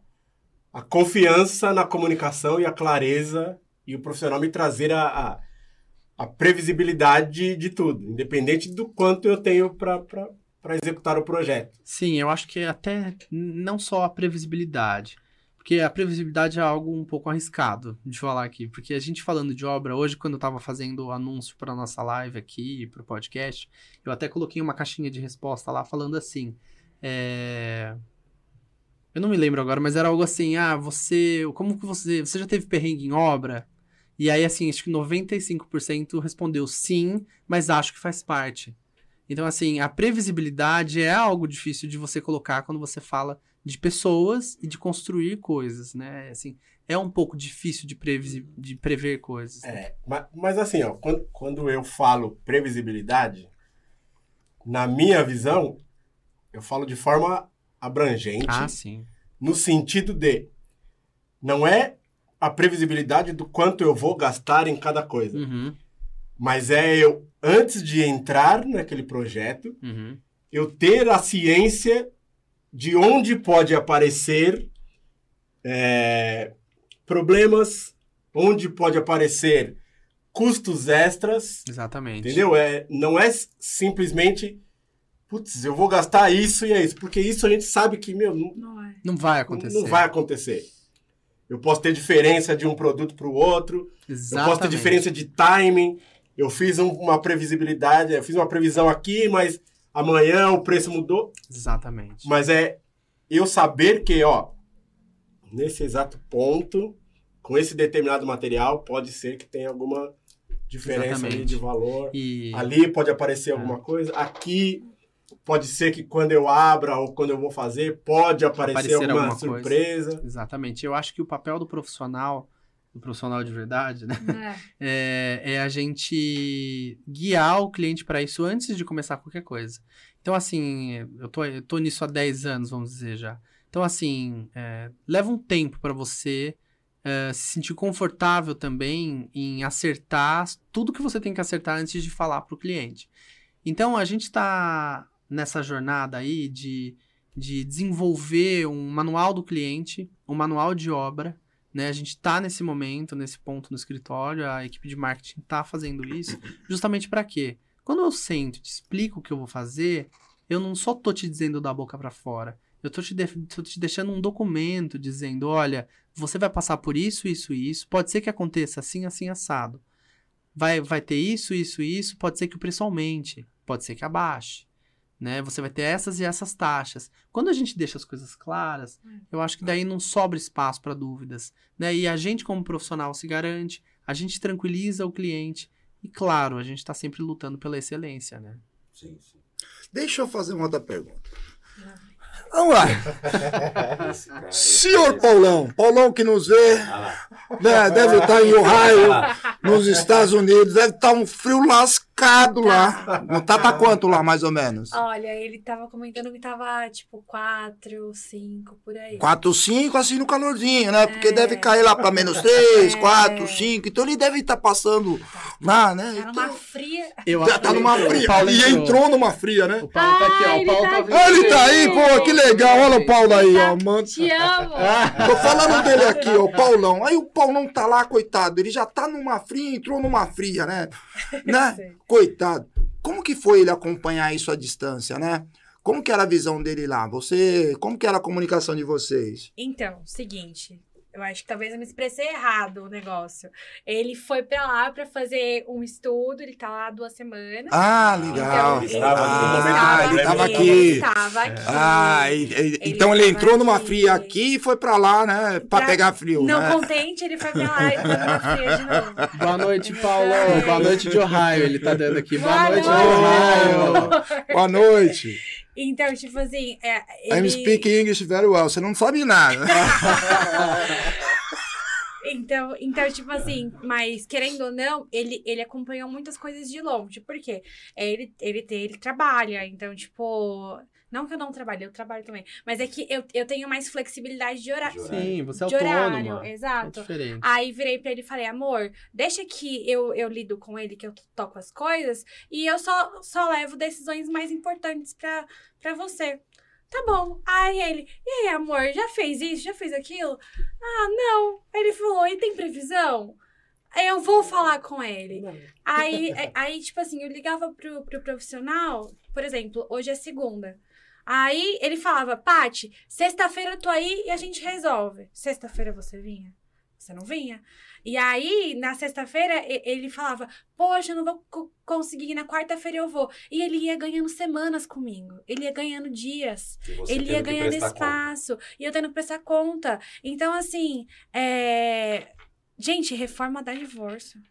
a confiança na comunicação e a clareza e o profissional me trazer a, a, a previsibilidade de, de tudo, independente do quanto eu tenho para executar o projeto. Sim, eu acho que é até não só a previsibilidade. Porque a previsibilidade é algo um pouco arriscado de falar aqui. Porque a gente falando de obra, hoje, quando eu estava fazendo o anúncio para nossa live aqui, para o podcast, eu até coloquei uma caixinha de resposta lá falando assim. é, Eu não me lembro agora, mas era algo assim: ah, você. Como que você. Você já teve perrengue em obra? E aí, assim, acho que 95% respondeu sim, mas acho que faz parte. Então, assim, a previsibilidade é algo difícil de você colocar quando você fala de pessoas e de construir coisas, né? Assim, é um pouco difícil de, de prever coisas. É, mas, mas assim, ó, quando, quando eu falo previsibilidade, na minha visão, eu falo de forma abrangente, Ah, sim. no sentido de não é a previsibilidade do quanto eu vou gastar em cada coisa, Uhum, mas é eu, antes de entrar naquele projeto, uhum. eu ter a ciência de onde pode aparecer é, problemas, onde pode aparecer custos extras, Exatamente. entendeu? É, não é simplesmente, putz, eu vou gastar isso e é isso, porque isso a gente sabe que, meu, não, Não é. Não vai acontecer. não vai acontecer. Eu posso ter diferença de um produto para o outro, Exatamente. eu posso ter diferença de timing. Eu fiz um- uma previsibilidade, eu fiz uma previsão aqui, mas amanhã o preço mudou. Exatamente. Mas é eu saber que, ó, nesse exato ponto, com esse determinado material, pode ser que tenha alguma diferença de valor. E Ali pode aparecer alguma coisa. Aqui pode ser que quando eu abra ou quando eu vou fazer, pode aparecer, Aparecer alguma, alguma coisa. surpresa. exatamente. Eu acho que o papel do profissional, do profissional de verdade, né? É. é, é a gente guiar o cliente para isso antes de começar qualquer coisa. Então, assim, eu tô, eu tô nisso há 10 anos, vamos dizer já. Então, assim, é, leva um tempo para você é, se sentir confortável também em acertar tudo que você tem que acertar antes de falar para o cliente. Então, a gente está nessa jornada aí de, de desenvolver um manual do cliente, um manual de obra, né? A gente está nesse momento, nesse ponto no escritório, a equipe de marketing está fazendo isso, justamente para quê? Quando eu sento e te explico o que eu vou fazer, eu não só tô te dizendo da boca para fora, eu tô te, de- tô te deixando um documento dizendo, olha, você vai passar por isso, isso e isso, pode ser que aconteça assim, assim, assado. Vai, vai ter isso, isso e isso, pode ser que o preço aumente, pode ser que abaixe. Né? Você vai ter essas e essas taxas. Quando a gente deixa as coisas claras, eu acho que daí não sobra espaço para dúvidas. Né? E a gente, como profissional, se garante, a gente tranquiliza o cliente. E claro, a gente está sempre lutando pela excelência, né? Sim, sim. Deixa eu fazer uma outra pergunta. Vamos lá. Esse cara, esse Senhor Paulão, Paulão que nos vê, Ah né, deve estar em Ohio, nos Estados Unidos, deve estar um frio lascado lá. Não tá pra quanto lá, mais ou menos? Olha, ele tava comentando que tava tipo 4, 5, por aí. 4, 5, assim no calorzinho, né? Porque É. deve cair lá pra menos 3, É. 4, 5. Então ele deve estar passando lá, né? Tá numa Então, fria. Eu já tá numa o fria. Paulo E entrou numa fria, né? O Paulo tá aqui, ó. Ah, O Paulo tá tá. Ah, ele tá aí, pô, que legal. Olha o Paulo aí, ó. Mano. Te amo! Tô falando dele aqui, ó, o Paulão. Aí o Paulão tá lá, coitado. Ele já tá numa fria, entrou numa fria, né? né? Coitado. Como que foi ele acompanhar isso à distância, né? Como que era a visão dele lá? Você, como que era a comunicação de vocês? Então, seguinte. Eu acho que talvez eu me expressei errado o negócio. Ele foi pra lá pra fazer um estudo, ele tá lá há duas semanas. Ah, legal. Então, ele estava ah, momento ele tava problema. aqui. Ele estava aqui. Ah, e- e- Ele então ele entrou numa aqui. fria aqui e foi pra lá, né? Pra Pra- pegar frio, Não né? contente, ele foi pra lá e numa fria de novo. Boa noite, Paulo. Boa noite de Ohio. Ele tá dando aqui. Boa, Boa noite, de noite. Ohio. Boa noite. Então, tipo assim, é, I'm ele... speaking English very well. Você não sabe nada. Então, então, tipo assim, mas querendo ou não, ele, ele acompanhou muitas coisas de longe. Por quê? É, Ele, ele, ele trabalha, então, tipo. Não que eu não trabalhe, eu trabalho também. Mas é que eu, eu tenho mais flexibilidade de horário. Sim, você é De autônoma. horário, É exato. diferente. Aí virei pra ele e falei, amor, deixa que eu, eu lido com ele, que eu toco as coisas, e eu só, só levo decisões mais importantes pra, pra você. Tá bom. Aí ele, e aí, amor, já fez isso? Já fez aquilo? Ah, não. Aí ele falou, e tem previsão? Eu vou falar com ele. Aí, é- aí tipo assim, eu ligava pro, pro profissional, por exemplo, hoje é segunda. Aí ele falava, Pati, sexta-feira eu tô aí e a gente resolve. Sexta-feira você vinha? Você não vinha. E aí, na sexta-feira, ele falava, poxa, eu não vou co- conseguir, na quarta-feira eu vou. E ele ia ganhando semanas comigo. Ele ia ganhando dias. Ele ia ganhando prestar conta. espaço. E eu tendo que prestar conta. Então, assim, é... Gente, reforma dá divórcio.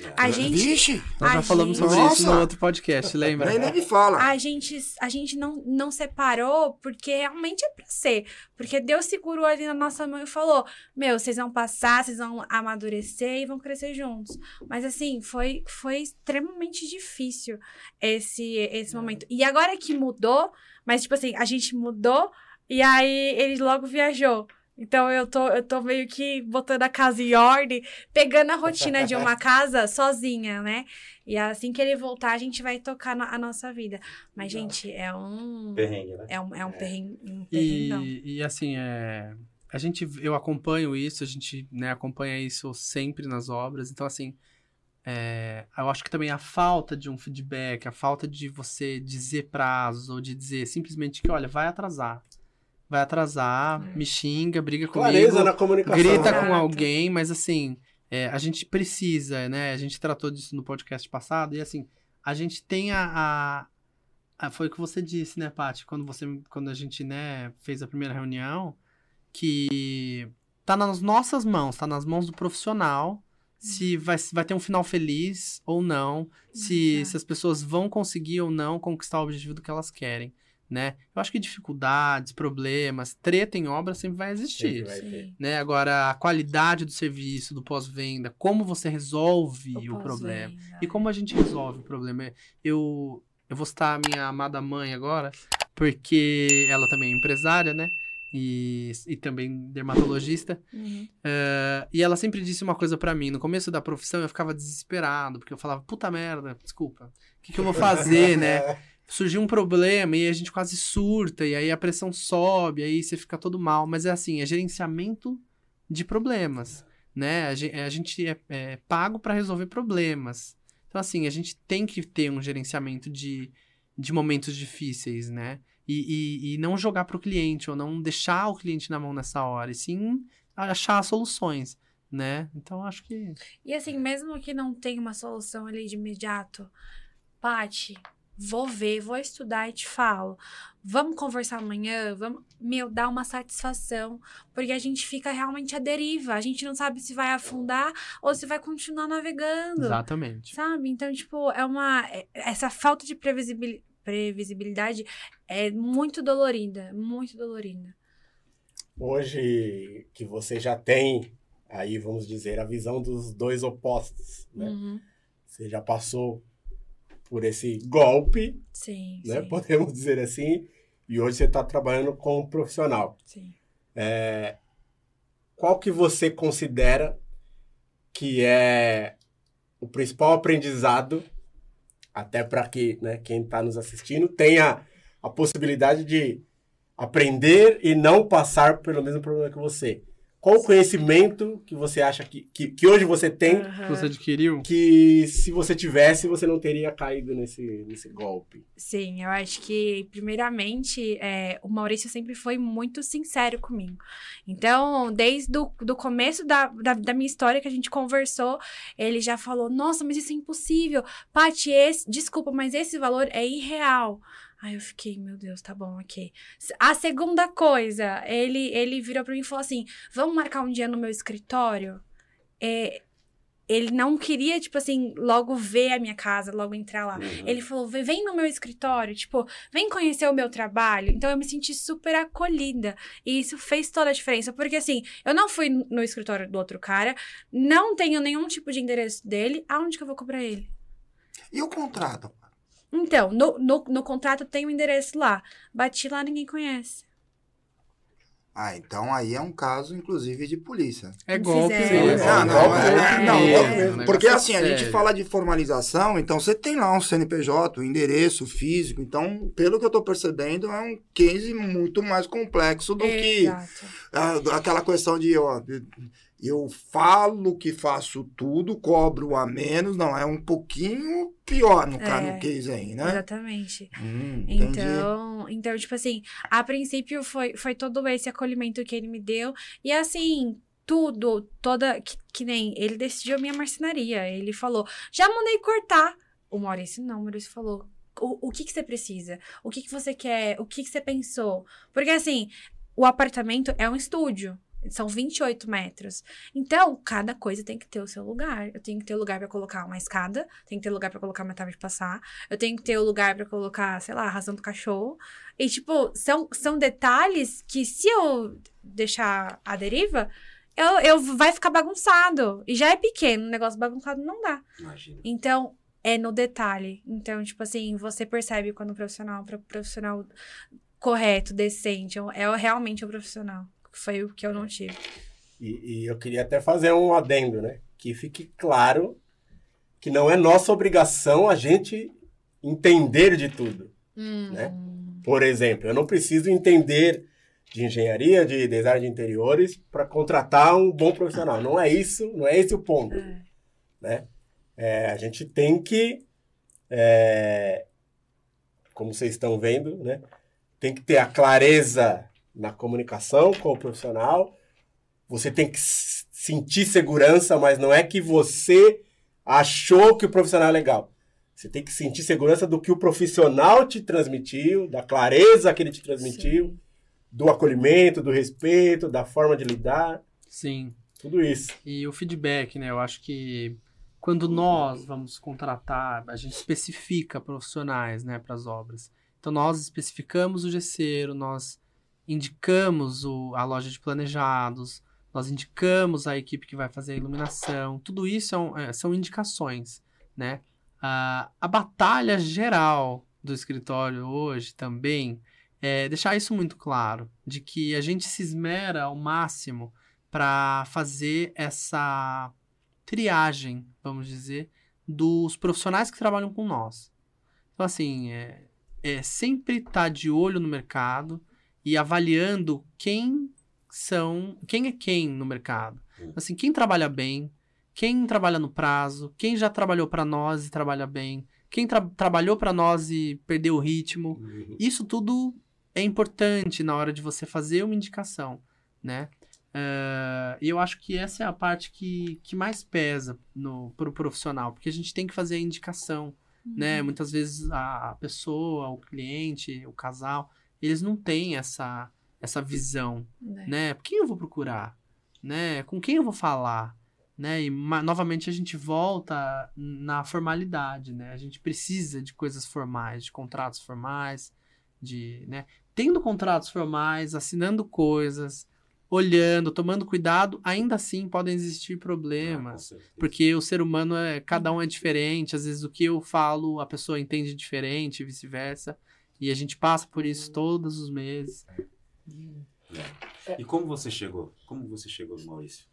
É. A gente... Vixe, Nós já falamos gente- sobre isso no outro podcast, lembra? nem nem me fala. A gente, a gente não, não separou porque realmente é pra ser. Porque Deus segurou ali na nossa mão e falou: Meu, vocês vão passar, vocês vão amadurecer e vão crescer juntos. Mas assim, foi, foi extremamente difícil esse, esse momento. E agora que mudou, mas tipo assim, a gente mudou e aí ele logo viajou. Então eu tô, eu tô meio que botando a casa em ordem, pegando a rotina de uma casa sozinha, né? E assim que ele voltar, a gente vai tocar a nossa vida. Mas, Legal. gente, é um. Perrengue, né? É um, é um perrengue. Um E, e assim, é, a gente, eu acompanho isso, a gente né, acompanha isso sempre nas obras. Então, assim, é, eu acho que também a falta de um feedback, a falta de você dizer prazos ou de dizer simplesmente que, olha, vai atrasar. Vai atrasar, me xinga, briga Clareza comigo, na comunicação. grita com alguém, mas assim, é, a gente precisa, né? A gente tratou disso no podcast passado, e assim, a gente tem a. a- a- foi o que você disse, né, Paty? Quando, você, quando a gente né, fez a primeira reunião, que tá nas nossas mãos, tá nas mãos do profissional se vai, se vai ter um final feliz ou não, se, Exato. se as pessoas vão conseguir ou não conquistar o objetivo do que elas querem, né? Eu acho que dificuldades, problemas, treta em obra sempre vai existir. Sempre vai. Né? Agora, a qualidade do serviço, do pós-venda, como você resolve o, problema. pós-venda. E como a gente resolve o problema? Eu, eu vou citar a minha amada mãe agora, porque ela também é empresária, né? E, e também dermatologista. Uhum. Eh, e ela sempre disse uma coisa pra mim. No começo da profissão eu ficava desesperado, porque eu falava, puta merda, desculpa. O que, que eu vou fazer, né? Surgiu um problema e a gente quase surta, e aí a pressão sobe, aí você fica todo mal. Mas é assim, é gerenciamento de problemas, né? A gen- a gente é, é pago pra resolver problemas. Então, assim, a gente tem que ter um gerenciamento de, de momentos difíceis, né? E, e, e não jogar pro cliente, ou não deixar o cliente na mão nessa hora, e sim achar soluções, né? Então, acho que... E assim, mesmo que não tenha uma solução ali de imediato, Pati, vou ver, vou estudar e te falo. Vamos conversar amanhã, vamos, meu, dá uma satisfação, porque a gente fica realmente à deriva, a gente não sabe se vai afundar ou se vai continuar navegando. Exatamente. Sabe? Então, tipo, é uma. é- Essa falta de previsibili- previsibilidade é muito dolorida. Muito dolorida. Hoje que você já tem, aí vamos dizer, a visão dos dois opostos, né? Uhum. Você já passou por esse golpe, Sim, né? sim, Podemos dizer assim, e hoje você está trabalhando com um profissional. sim. Qual que você considera que é o principal aprendizado, até para que né, quem está nos assistindo tenha a possibilidade de aprender e não passar pelo mesmo problema que você? Qual o conhecimento que você acha que, que, que hoje você tem. Que você adquiriu? que se você tivesse, você não teria caído nesse, nesse golpe? Sim, eu acho que, primeiramente, é, o Maurício sempre foi muito sincero comigo. Então, desde o do começo da, da, da minha história que a gente conversou, ele já falou: Nossa, mas isso é impossível. Paty, esse, desculpa, mas esse valor é irreal. Aí eu fiquei, meu Deus, tá bom, ok. A segunda coisa, ele, ele virou pra mim e falou assim: Vamos marcar um dia no meu escritório? É, ele não queria, tipo assim, logo ver a minha casa, logo entrar lá. Ele falou: "Vem- vem no meu escritório, tipo, vem conhecer o meu trabalho. Então eu me senti super acolhida. E isso fez toda a diferença. Porque assim, eu não fui no escritório do outro cara, não tenho nenhum tipo de endereço dele. Aonde que eu vou cobrar ele? E o contrato? Então, no, no, no contrato tem o endereço lá. Bati lá, ninguém conhece. Ah, então aí é um caso, inclusive, de polícia. É Não golpe mesmo. Não, não, é- não, Mesmo, golpe o mesmo. negócio Porque é assim, a gente fala de formalização, então você tem lá um CNPJ, um endereço físico. Então, pelo que eu tô percebendo, é um case muito mais complexo do que aquela questão de, ó, eu falo que faço tudo, cobro a menos. Não, é um pouquinho pior no, É. no case aí, né? Exatamente. Hum. Então, então, tipo assim, a princípio foi, foi todo esse acolhimento que ele me deu. E assim, tudo, toda. Que, que nem ele decidiu a minha marcenaria. Ele falou: já mandei cortar. O Maurício não, o Maurício falou. O, o que, que você precisa? O que, que você quer? O que, que você pensou? Porque assim, o apartamento é um estúdio. São 28 metros. Então, cada coisa tem que ter o seu lugar. Eu tenho que ter lugar pra colocar uma escada, tenho que ter lugar pra colocar uma tábua de passar, eu tenho que ter o lugar pra colocar, sei lá, a ração do cachorro. E, tipo, são, são detalhes que se eu deixar a deriva, eu, eu vai ficar bagunçado. E já é pequeno, um negócio bagunçado não dá. Imagina. Então, é no detalhe. Então, tipo assim, você percebe quando o profissional é um pro- profissional correto, decente, é é realmente um profissional. Que Foi o que eu não tive. E, e eu queria até fazer um adendo, né? Que fique claro que não é nossa obrigação a gente entender de tudo. Né? Por exemplo, eu não preciso entender de engenharia, de design de interiores para contratar um bom profissional. Não é isso, não é esse o ponto. É. Né? É, a gente tem que, é, como vocês estão vendo, né? tem que ter a clareza na comunicação com o profissional. Você tem que sentir segurança, mas não é que você achou que o profissional é legal. Você tem que sentir segurança do que o profissional te transmitiu, da clareza que ele te transmitiu, do acolhimento, do respeito, da forma de lidar. Sim. Tudo isso. E o feedback, né? Eu acho que quando nós vamos contratar, a gente especifica profissionais, né, para as obras. Então nós especificamos o gesseiro, nós indicamos o, a loja de planejados, nós indicamos a equipe que vai fazer a iluminação. Tudo isso são, é, são indicações, né? A batalha geral do escritório hoje também é deixar isso muito claro, de que a gente se esmera ao máximo para fazer essa triagem, vamos dizer, dos profissionais que trabalham com nós. Então, assim, é, é sempre estar tá de olho no mercado e avaliando quem são, quem é quem no mercado. Assim, quem trabalha bem, quem trabalha no prazo, quem já trabalhou para nós e trabalha bem, quem tra trabalhou para nós e perdeu o ritmo. Uhum. Isso tudo é importante na hora de você fazer uma indicação, né? E eu acho que essa é a parte que, que mais pesa no, pro profissional, porque a gente tem que fazer a indicação, né? Muitas vezes a, a pessoa, o cliente, o casal, eles não têm essa, essa visão, Né? né? Quem eu vou procurar, né? Com quem eu vou falar, né? E novamente a gente volta na formalidade, né? A gente precisa de coisas formais, de contratos formais, de, né? Tendo contratos formais, assinando coisas, olhando, tomando cuidado, ainda assim podem existir problemas. Porque o ser humano é, cada um é diferente, às vezes o que eu falo a pessoa entende diferente e vice-versa. E a gente passa por isso todos os meses. E como você chegou? Como você chegou no Maurício?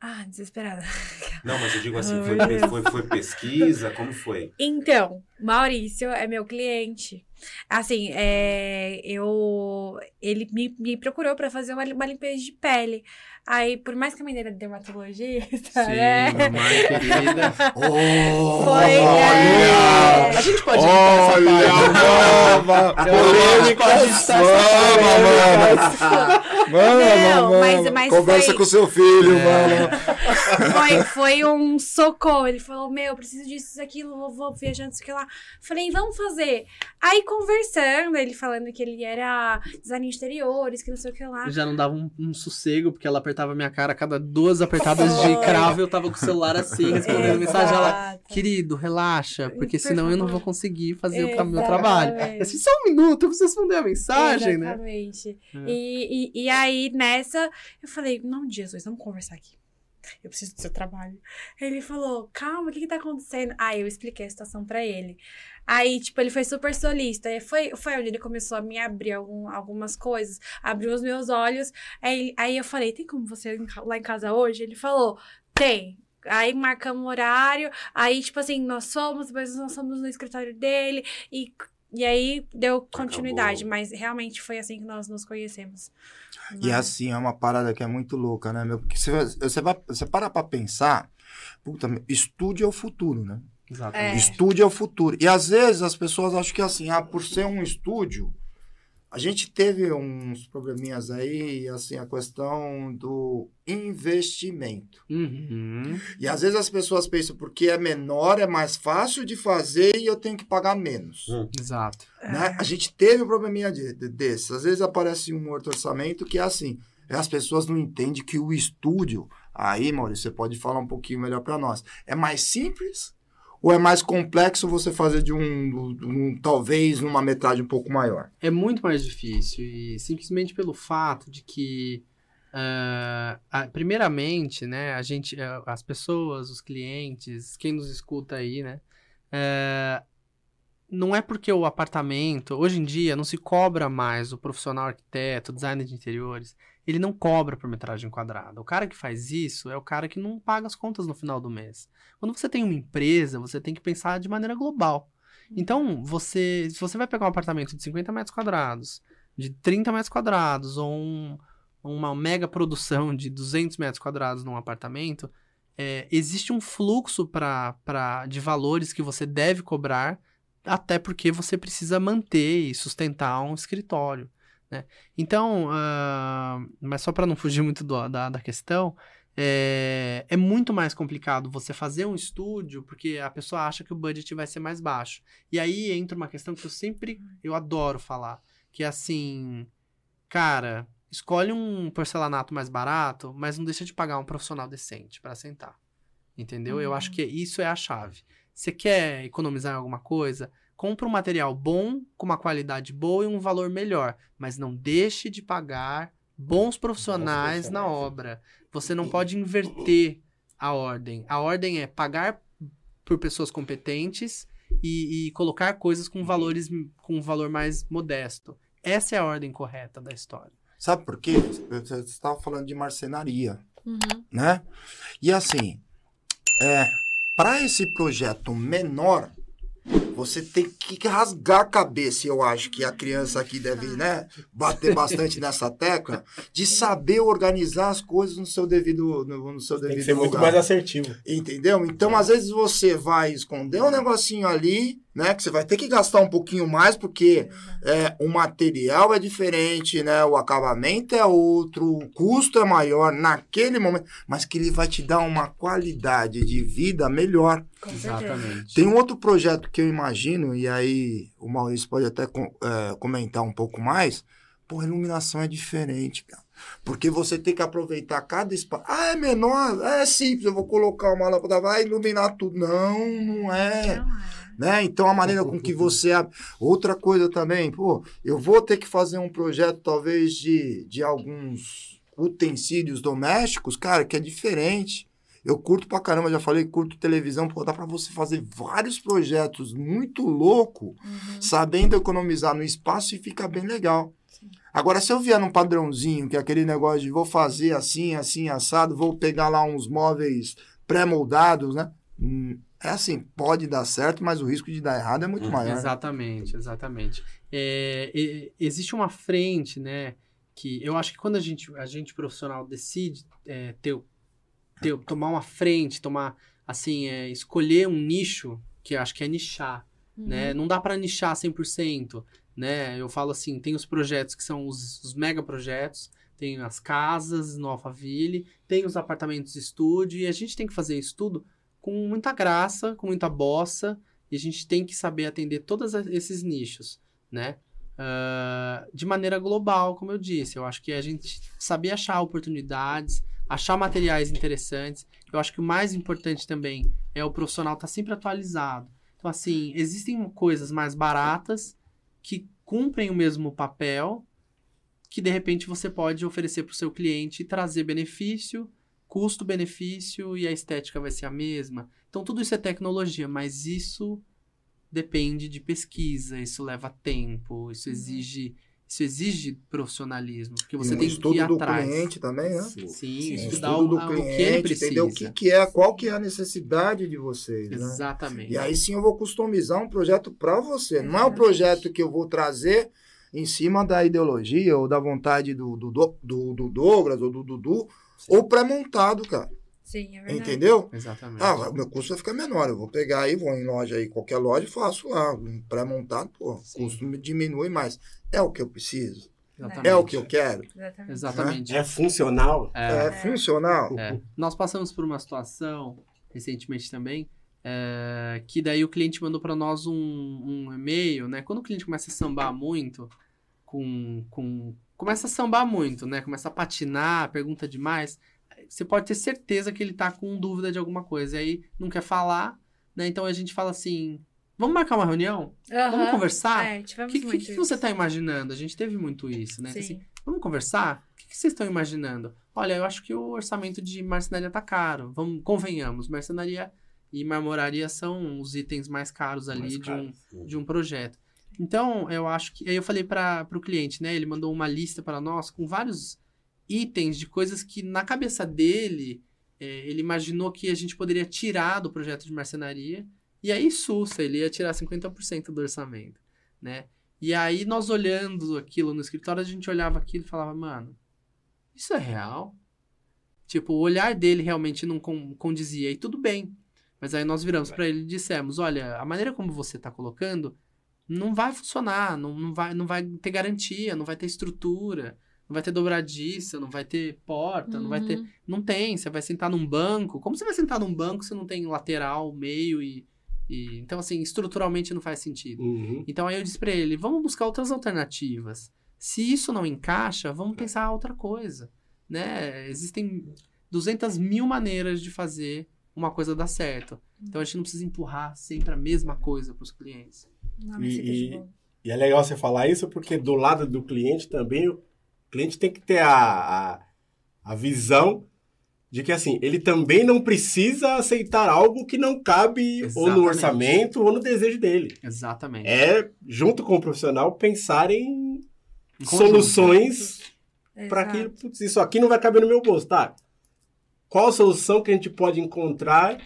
Ah, desesperada. Não, mas eu digo assim, foi, foi, foi pesquisa? Como foi? Então, Maurício é meu cliente. Assim, é, eu, ele me, me procurou pra fazer uma, uma limpeza de pele. Aí, por mais que a mãe dele é dermatologista, Sim, né? mamãe querida. Oh, Foi, olha! é. A gente pode Olha, mama! Parte. Não, mas- mas Conversa foi- com seu filho, É. mano. Foi, foi um socorro. Ele falou: Meu, eu preciso disso, isso, aquilo, vou, viajando, isso, aquilo lá. Falei: Vamos fazer. Aí, conversando, ele falando que ele era design de interiores, que não sei o que lá. Já não dava um, um sossego, porque ela apertava minha cara a cada duas apertadas de cravo eu tava com o celular assim, respondendo mensagem. Ela, querido, relaxa, porque Por senão eu não favor. vou conseguir fazer o meu trabalho. Exatamente. Assim, só um minuto, eu preciso responder a mensagem, né? Exatamente. É. E, e, e aí, nessa, eu falei, não, Jesus, vamos conversar aqui. Eu preciso do seu trabalho. Ele falou, calma, o que que tá acontecendo? Aí eu expliquei a situação pra ele. Aí, tipo, ele foi super solista. Aí foi, foi onde ele começou a me abrir algum- algumas coisas, abriu os meus olhos. Aí, aí eu falei, tem como você ir lá em casa hoje? Ele falou, tem. Aí marcamos o horário, aí, tipo assim, nós fomos, depois nós fomos no escritório dele, e, e aí deu continuidade, Acabou. mas realmente foi assim que nós nos conhecemos. E assim, é uma parada que é muito louca, né, meu? Porque você, você, vai, você para pra pensar, puta, estúdio é o futuro, né? Exatamente. É. Estúdio é o futuro. E às vezes as pessoas acham que assim, ah, por ser um estúdio, a gente teve uns probleminhas aí, assim, a questão do investimento. Uhum. E às vezes as pessoas pensam, porque é menor, é mais fácil de fazer e eu tenho que pagar menos. Hum. Exato. Né? A gente teve um probleminha de, de- desse. Às vezes aparece um outro orçamento que é assim. é As pessoas não entendem que o estúdio. Aí, Maurício, você pode falar um pouquinho melhor para nós. É mais simples ou é mais complexo você fazer de um, de um- talvez numa metragem um pouco maior? É muito mais difícil e simplesmente pelo fato de que, ah, a- primeiramente, né, a gente, ah, as pessoas, os clientes, quem nos escuta aí, né, eh, não é porque o apartamento, hoje em dia, não se cobra mais o profissional arquiteto, designer de interiores, ele não cobra por metragem quadrada. O cara que faz isso é o cara que não paga as contas no final do mês. Quando você tem uma empresa, você tem que pensar de maneira global. Então, você, se você vai pegar um apartamento de 50 metros quadrados, de 30 metros quadrados, ou um- uma mega produção de 200 metros quadrados num apartamento, é, existe um fluxo pra, pra, de valores que você deve cobrar, até porque você precisa manter e sustentar um escritório. Né? Então, ah, mas só para não fugir muito do- da, da questão, é, é muito mais complicado você fazer um estúdio, porque a pessoa acha que o budget vai ser mais baixo. E aí entra uma questão que eu sempre, eu adoro falar, que é assim, cara, escolhe um porcelanato mais barato, mas não deixa de pagar um profissional decente para sentar. Entendeu? Eu acho que isso é a chave. Você quer economizar em alguma coisa? Compra um material bom, com uma qualidade boa e um valor melhor, mas não deixe de pagar bons profissionais na profissionais. obra. Você não pode inverter a ordem. A ordem é pagar por pessoas competentes e, e colocar coisas com valores com um valor mais modesto. Essa é a ordem correta da história. Sabe por quê? Você estava falando de marcenaria, Uhum. né? E assim, é, para esse projeto menor, você tem que rasgar a cabeça, eu acho que a criança aqui deve, né, bater bastante nessa tecla, de saber organizar as coisas no seu devido, no, no seu Tem que devido ser muito lugar. mais assertivo. Entendeu? Então, às vezes você vai esconder um negocinho ali, né? Que você vai ter que gastar um pouquinho mais, porque é, o material é diferente, né? O acabamento é outro, o custo é maior naquele momento, mas que ele vai te dar uma qualidade de vida melhor. Certeza. Tem um outro projeto que eu imagino, e aí o Maurício pode até é, comentar um pouco mais. Pô, a iluminação é diferente, cara. Porque você tem que aproveitar cada espaço. Ah, é menor? É simples, eu vou colocar uma lâmpada, vai iluminar tudo. Não, não é. Não é. Né? Então, a maneira com que você abre. Outra coisa também, pô, eu vou ter que fazer um projeto, talvez, de, de alguns utensílios domésticos, cara, que é diferente. Eu curto pra caramba, já falei, curto televisão, pô, dá pra você fazer vários projetos muito louco, Uhum. sabendo economizar no espaço e fica bem legal. Agora, se eu vier num padrãozinho, que é aquele negócio de vou fazer assim, assim, assado, vou pegar lá uns móveis pré-moldados, né? Hum, É assim, pode dar certo, mas o risco de dar errado é muito Hum, maior. Exatamente, exatamente. É, existe uma frente, né? Que eu acho que quando a gente, a gente profissional decide é, ter, ter- tomar uma frente, tomar, assim, é, escolher um nicho, que eu acho que é nichar, Uhum. né? Não dá para nichar 100%, né? Eu falo assim, tem os projetos que são os, os mega projetos, tem as casas no Alphaville, tem os apartamentos estúdio, e a gente tem que fazer isso tudo com muita graça, com muita bossa, e a gente tem que saber atender todos esses nichos, né? Ah, de maneira global, como eu disse. Eu acho que a gente saber achar oportunidades, achar materiais interessantes. Eu acho que o mais importante também é o profissional estar sempre atualizado. Então, assim, existem coisas mais baratas que cumprem o mesmo papel que, de repente, você pode oferecer para o seu cliente e trazer benefício, custo-benefício e a estética vai ser a mesma. Então, tudo isso é tecnologia, mas isso depende de pesquisa, isso leva tempo, isso exige, isso exige profissionalismo, porque você e um tem que estudo ir do atrás. cliente também, né? Sim, Sim. estudar estudo o, do a- o que ele cliente, precisa. entender o que, que é, qual que é a necessidade de vocês, né? Exatamente. E aí sim eu vou customizar um projeto para você. Não é um projeto que eu vou trazer em cima da ideologia ou da vontade do, do, do, do- do Douglas ou do Dudu, ou pré-montado, cara. Sim, é verdade. Entendeu? Exatamente. Ah, o meu custo vai ficar menor. Eu vou pegar aí, vou em loja aí, qualquer loja, e faço lá. Um pré-montado, pô, o custo diminui mais. É o que eu preciso? Exatamente. É o que eu quero? Exatamente. Exatamente. É funcional. É, É, funcional? é. Nós passamos por uma situação recentemente também, é, que daí o cliente mandou para nós um, um e-mail, né? Quando o cliente começa a sambar muito, com, com começa a sambar muito, né? Começa a patinar, pergunta demais, você pode ter certeza que ele tá com dúvida de alguma coisa. E aí não quer falar, né? Então a gente fala assim: vamos marcar uma reunião? Vamos Aham. conversar? É, tivemos que, que, muito que você tá imaginando? A gente teve muito isso, né? Sim. Assim, vamos conversar? O que, que vocês estão imaginando? Olha, eu acho que o orçamento de marcenaria tá caro. Vamos, convenhamos, marcenaria e marmoraria são os itens mais caros ali Mais de, um, de um projeto. Então, eu acho que. Aí eu falei para o cliente, né? Ele mandou uma lista para nós com vários itens de coisas que na cabeça dele é, ele imaginou que a gente poderia tirar do projeto de marcenaria. E aí, sussa, ele ia tirar 50% do orçamento, né? E aí, nós olhando aquilo no escritório, a gente olhava aquilo e falava, mano, isso é real? Tipo, o olhar dele realmente não con- condizia, e tudo bem. Mas aí nós viramos para ele e dissemos, olha, a maneira como você tá colocando não vai funcionar, não, não, vai, não vai ter garantia, não vai ter estrutura, não vai ter dobradiça, não vai ter porta, não vai ter... Uhum. Não tem, você vai sentar num banco. Como você vai sentar num banco se não tem lateral, meio e... e... Então, assim, estruturalmente não faz sentido. Uhum. Então aí eu disse pra ele, vamos buscar outras alternativas, Se isso não encaixa, vamos pensar outra coisa, né? Existem 200 mil maneiras de fazer uma coisa dar certo. Então a gente não precisa empurrar sempre a mesma coisa para os clientes. E- e-. E é legal você falar isso porque do lado do cliente também, o cliente tem que ter a, a, a visão de que assim, ele também não precisa aceitar algo que não cabe ou Exatamente. no orçamento ou no desejo dele. Exatamente. É, junto com o profissional, pensar em conjunto. soluções para que putz, isso aqui não vai caber no meu bolso, tá? Qual a solução que a gente pode encontrar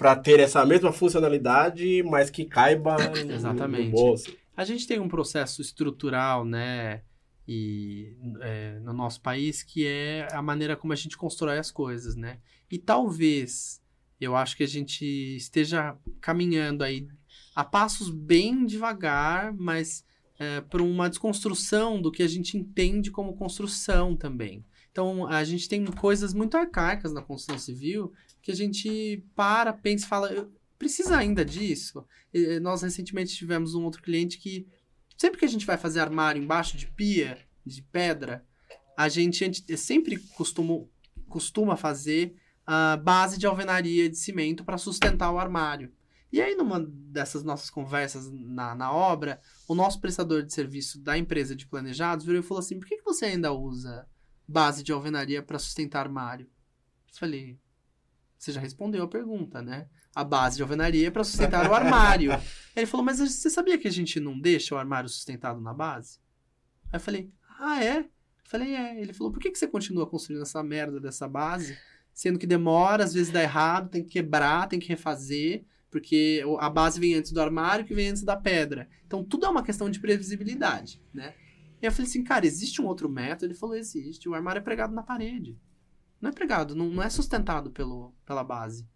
para ter essa mesma funcionalidade, mas que caiba no- Exatamente. no bolso? A gente tem um processo estrutural, né, e, é, no nosso país, que é a maneira como a gente constrói as coisas, né? E talvez, eu acho que a gente esteja caminhando aí a passos bem devagar, mas para uma desconstrução do que a gente entende como construção também. Então, a gente tem coisas muito arcaicas na construção civil que a gente para, pensa e fala, "Eu- precisa ainda disso? Nós recentemente tivemos um outro cliente que sempre que a gente vai fazer armário embaixo de pia, de pedra, a gente, a gente sempre costuma, costuma fazer a base de alvenaria de cimento para sustentar o armário. E aí, numa dessas nossas conversas na, na obra, o nosso prestador de serviço da empresa de planejados virou e falou assim: por que, que você ainda usa base de alvenaria para sustentar armário? Eu falei, você já respondeu a pergunta, né? A base de alvenaria é para sustentar o armário. Ele falou, mas você sabia que a gente não deixa o armário sustentado na base? Aí eu falei, ah, é? Eu falei, é. Ele falou, por que, que você continua construindo essa merda dessa base? Sendo que demora, às vezes dá errado, tem que quebrar, tem que refazer, porque a base vem antes do armário que vem antes da pedra. Então tudo é uma questão de previsibilidade, né? E eu falei assim, cara, existe um outro método? Ele falou, existe. O armário é pregado na parede. Não é pregado, não, não é sustentado pelo, pela base.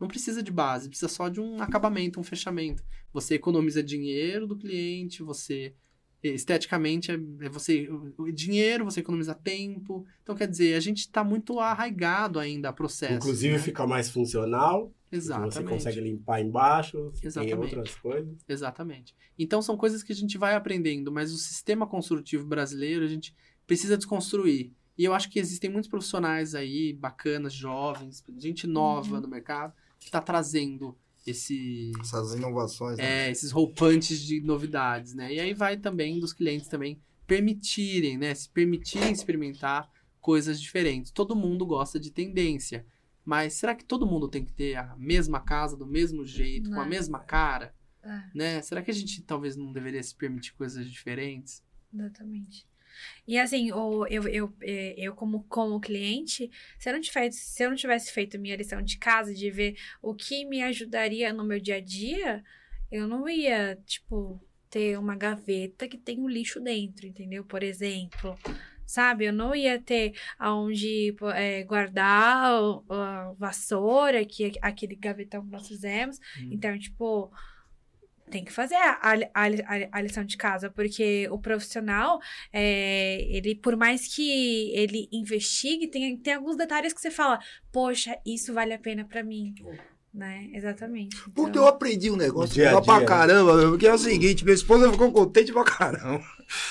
Não precisa de base, precisa só de um acabamento, um fechamento. Você economiza dinheiro do cliente, você esteticamente é, é você o- dinheiro, você economiza tempo. Então quer dizer, a gente está muito arraigado ainda a processo. Inclusive né? fica mais funcional, Exatamente. você consegue limpar embaixo, tem Exatamente. outras coisas. Exatamente. Então são coisas que a gente vai aprendendo, mas o sistema construtivo brasileiro a gente precisa desconstruir. E eu acho que existem muitos profissionais aí, bacanas, jovens, gente nova no mercado, que está trazendo esse, Essas inovações. né? é, esses roupantes de novidades, né? E aí vai também dos clientes também permitirem, né? Se permitirem experimentar coisas diferentes. Todo mundo gosta de tendência, mas será que todo mundo tem que ter a mesma casa do mesmo jeito, com a Não. mesma cara? É. né? Será que a gente talvez não deveria se permitir coisas diferentes? Exatamente. E assim, o, eu, eu, eh, eu como, como cliente, se eu, não tivesse, se eu não tivesse feito minha lição de casa, de ver o que me ajudaria no meu dia a dia, eu não ia, tipo, ter uma gaveta que tem um lixo dentro, entendeu? Por exemplo. Sabe, eu não ia ter aonde eh, guardar o- a vassoura, que é aquele gavetão que nós fizemos. Hum. Então, tipo, tem que fazer a, a, a- a lição de casa, porque o profissional, é, ele, por mais que ele investigue, tem, tem alguns detalhes que você fala, poxa, isso vale a pena pra mim. Né? Exatamente. Então, eu aprendi um negócio dia pra dia, né? caramba, meu, porque é o seguinte, minha esposa ficou contente pra caramba.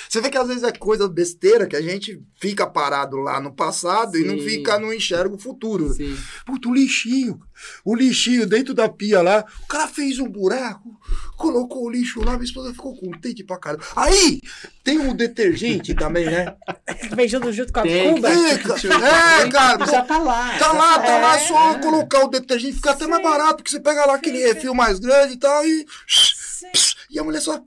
Você vê que às vezes é coisa besteira que a gente fica parado lá no passado e não Sim. fica, não enxerga o futuro. Sim. Puta, o lixinho. O lixinho dentro da pia lá. O cara fez um buraco, colocou o lixo lá, minha esposa ficou contente pra caramba. Aí, tem um detergente também, né? vem junto, junto com a Tem, cuba. É, cara. Já tá lá. Tá lá, tá lá, É. só colocar o detergente, fica até mais barato, porque você pega lá aquele refil mais grande e tal, e. Sim. E a mulher só.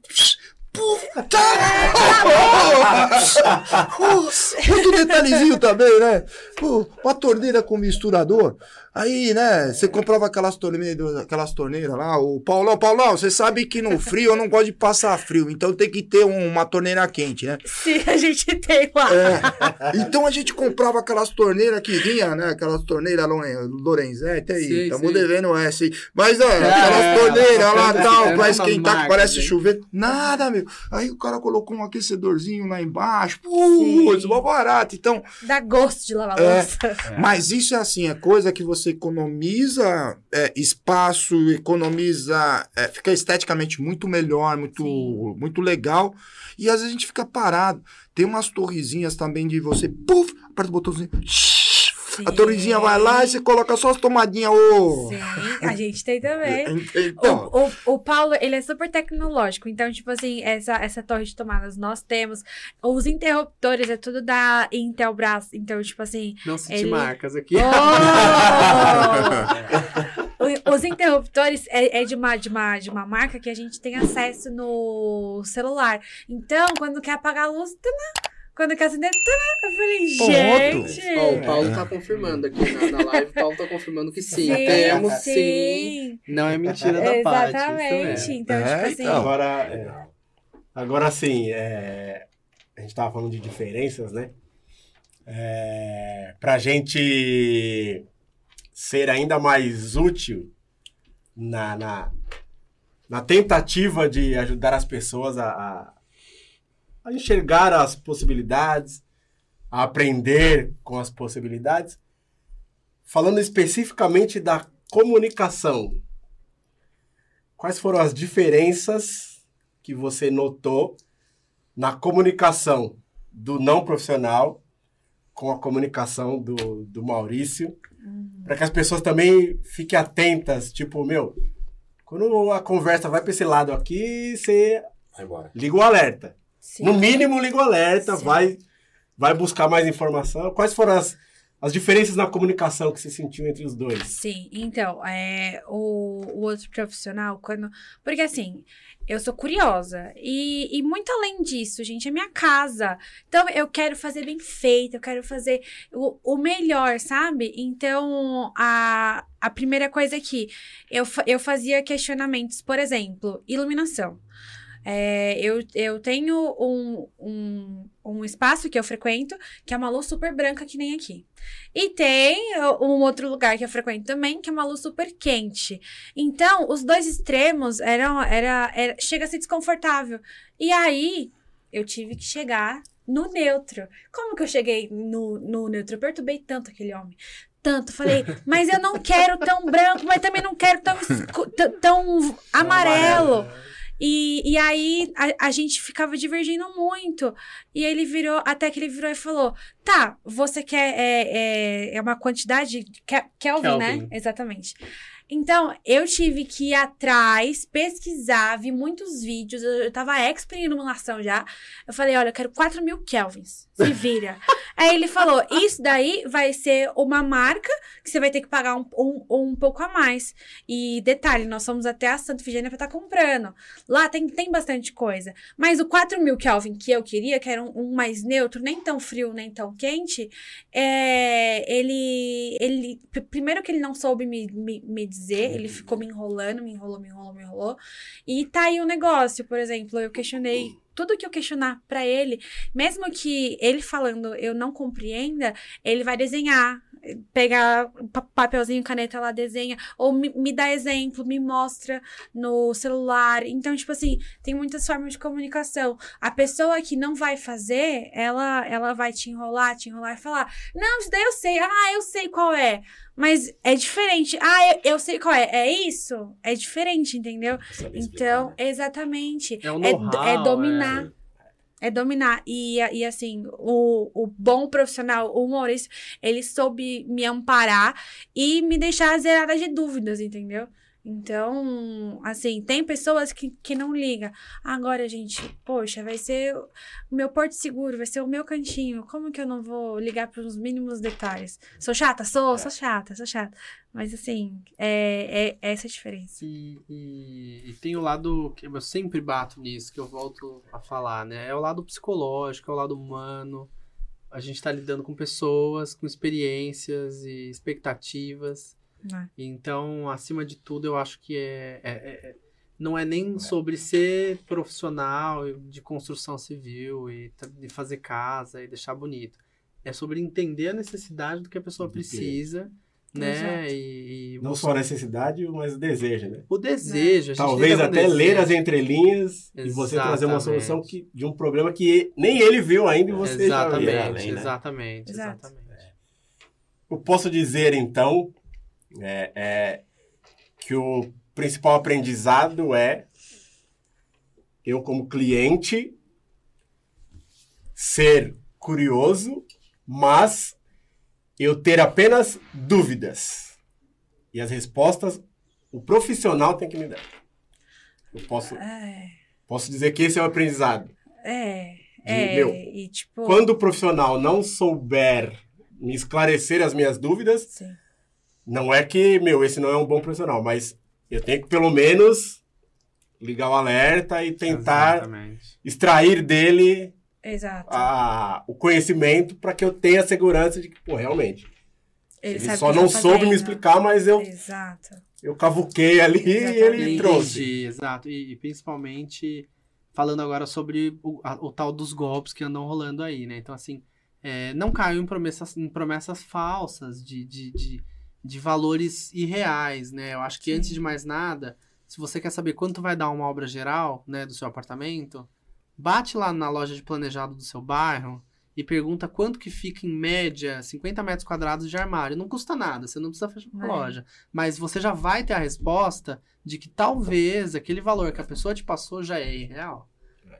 Puta! Muito detalhezinho também, né? Pô, uma torneira com misturador. Aí, né, você comprava aquelas torneiras, aquelas torneiras lá, o Paulão, Paulão, você sabe que no frio eu não gosto de passar frio, então tem que ter um- uma torneira quente, né? Sim, a gente tem lá. É. Então a gente comprava aquelas torneiras que vinha, né? Aquelas torneiras Loren- Lorenzetti aí. Sei, Estamos sei. devendo essa aí. Mas, ó, aquelas torneiras lá é, tal, é pra esquentar, que parece hein? chover. Nada, meu. Aí o cara colocou um aquecedorzinho lá embaixo. Sim. Putz, mó barato. Então, Dá gosto de lavar É. louça. mas isso é assim, é coisa que você você economiza é, espaço, economiza. é, fica esteticamente muito melhor, muito, Sim. muito legal. E às vezes a gente fica parado. Tem umas torrezinhas também de você, puf, aperta o botãozinho. A torrezinha vai lá e você coloca só as tomadinhas. Ô! Sim, a gente tem também. Então, O, o, o Paulo, ele é super tecnológico. Então, tipo assim, essa, essa torre de tomadas nós temos. Os interruptores é tudo da Intelbras. Então, tipo assim. Não cite Ele- marcas aqui. Oh! Os interruptores é, é de, uma, de, uma, de uma marca que a gente tem acesso no celular. Então, quando quer apagar a luz, tana, quando quer acender, tana, eu falei, Ponto. gente. Ó, o Paulo tá confirmando aqui na, na live. O Paulo tá confirmando que sim. Sim, Temos sim. sim. Não é mentira da parte. Exatamente. Então, É, tipo assim. então. Agora, é, agora sim, é, a gente tava falando de diferenças, né? É, pra gente ser ainda mais útil na, na, na tentativa de ajudar as pessoas a, a, a enxergar as possibilidades, a aprender com as possibilidades, falando especificamente da comunicação. Quais foram as diferenças que você notou na comunicação do não profissional com a comunicação do, do Maurício? Para que as pessoas também fiquem atentas, tipo, meu, quando a conversa vai para esse lado aqui, você Vai embora. liga o alerta. Sim. No mínimo, liga o alerta, Sim. vai, vai buscar mais informação. Quais foram as, as diferenças na comunicação que você sentiu entre os dois? Sim, então, é, o, o outro profissional, quando. Porque assim, eu sou curiosa. E, e muito além disso, gente, é minha casa. Então, eu quero fazer bem feito, eu quero fazer o, o melhor, sabe? Então, a, a primeira coisa aqui, eu, fa- eu fazia questionamentos, por exemplo, iluminação. É, eu, eu tenho um, um, um espaço que eu frequento, que é uma luz super branca, que nem aqui. E tem um outro lugar que eu frequento também, que é uma luz super quente. Então, os dois extremos eram. Era, era, chega a ser desconfortável. E aí, eu tive que chegar no neutro. Como que eu cheguei no, no neutro? Eu perturbei tanto aquele homem. Tanto. Falei, mas eu não quero tão branco, mas também não quero tão, tão amarelo. E, e aí a, a gente ficava divergindo muito. E ele virou, até que ele virou e falou: Tá, você quer. É, é, é uma quantidade. Ke- Kelvin, né? Kelvin. Exatamente. Então, eu tive que ir atrás, pesquisar, vi muitos vídeos, eu, eu tava expert em iluminação já. Eu falei, olha, eu quero 4 mil kelvins, se vira. Aí ele falou, isso daí vai ser uma marca que você vai ter que pagar um, um, um pouco a mais. E detalhe, nós fomos até a Santa Efigênia pra estar comprando. Lá tem, tem bastante coisa. Mas o 4 mil Kelvin que eu queria, que era um, um mais neutro, nem tão frio, nem tão quente, é, ele, ele. pr- Primeiro que ele não soube me, me, me dizer, ele ficou me enrolando, me enrolou, me enrolou, me enrolou. E tá aí o negócio, por exemplo, eu questionei. Tudo que eu questionar pra ele, mesmo que ele falando eu não compreenda, ele vai desenhar, pegar pa- papelzinho, caneta lá, desenha, ou me, me dá exemplo, me mostra no celular. Então, tipo assim, tem muitas formas de comunicação. A pessoa que não vai fazer, ela, ela vai te enrolar, te enrolar e falar: Não, isso daí eu sei, ah, eu sei qual é. Mas é diferente. Ah, eu, eu sei qual é. É isso? É diferente, entendeu? Explicar, Então, né? exatamente. É um É, é dominar. É dominar. E, e assim, o, o bom profissional, o Maurício, ele soube me amparar e me deixar zerada de dúvidas, entendeu? Então, assim, tem pessoas que, que não ligam. Agora, gente, poxa, vai ser o meu porto seguro, vai ser o meu cantinho. Como que eu não vou ligar para os mínimos detalhes? Sou chata? Sou, sou chata, sou chata. Mas, assim, é, é essa a diferença. E, e- e tem o lado que eu sempre bato nisso, que eu volto a falar, né? É o lado psicológico, é o lado humano. A gente tá lidando com pessoas, com experiências e expectativas. Né? Então, acima de tudo, eu acho que é, é- é- é- não é nem sobre ser profissional de construção civil e de fazer casa e deixar bonito. É sobre entender a necessidade do que a pessoa precisa, né? E, e Não só a necessidade, mas o desejo, né? o desejo. Talvez até desejo. ler as entrelinhas e você trazer uma Exatamente. solução que, de um problema que nem ele viu ainda e você já viu. Exatamente, além, né? exatamente, exatamente. Eu posso dizer, então, É, é que o principal aprendizado é eu, como cliente, ser curioso, mas eu ter apenas dúvidas. E as respostas o profissional tem que me dar. Eu posso, É, posso dizer que esse é o aprendizado. é, De, é, meu, e tipo... Quando o profissional não souber me esclarecer as minhas dúvidas, Sim. Não é que, meu, esse não é um bom profissional, mas eu tenho que pelo menos ligar o alerta e tentar Exatamente. extrair dele Exato. a, o conhecimento para que eu tenha a segurança de que, pô, realmente. Ele, sabe só não tá soube me fazendo. explicar, mas eu, Exato. eu cavuquei ali e ele Exatamente. trouxe. Exato. E, e principalmente falando agora sobre o, a- o tal dos golpes que andam rolando aí, né? Então, assim, é, não caiam em promessas, em promessas falsas de, de, de, de valores irreais, né? Eu acho que Sim. antes de mais nada, se você quer saber quanto vai dar uma obra geral, né, do seu apartamento, bate lá na loja de planejado do seu bairro e pergunta quanto que fica em média 50 metros quadrados de armário. Não custa nada, você não precisa fechar a É. loja. Mas você já vai ter a resposta de que talvez aquele valor que a pessoa te passou já é irreal.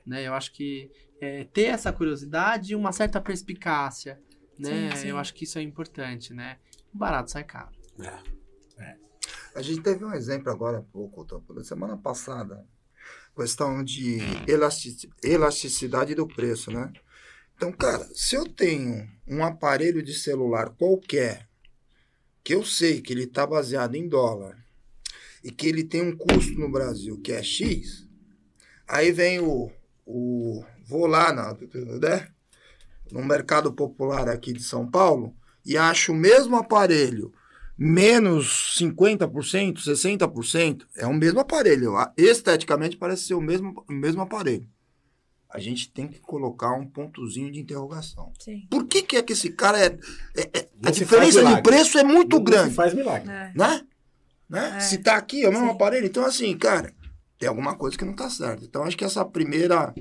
Né? Eu acho que é, ter essa curiosidade e uma certa perspicácia, né? Sim, sim. Eu acho que isso é importante, né? O barato sai caro. A gente teve um exemplo agora há pouco, semana passada, questão de elastic- elasticidade do preço, né? Então, cara, se eu tenho um aparelho de celular qualquer, que eu sei que ele está baseado em dólar, e que ele tem um custo no Brasil que é X, aí vem o. o vou lá na, né? no mercado popular aqui de São Paulo e acho o mesmo aparelho menos 50%, 60%, é o mesmo aparelho. A- Esteticamente parece ser o mesmo, o mesmo aparelho. A gente tem que colocar um pontozinho de interrogação. Sim. Por que, que é que esse cara é. é- é- a diferença de preço é muito Não grande, faz milagre. É. né? né? É. Se tá aqui, é o mesmo Sim. aparelho. Então, assim, cara, tem alguma coisa que não tá certo. Então, acho que essa primeira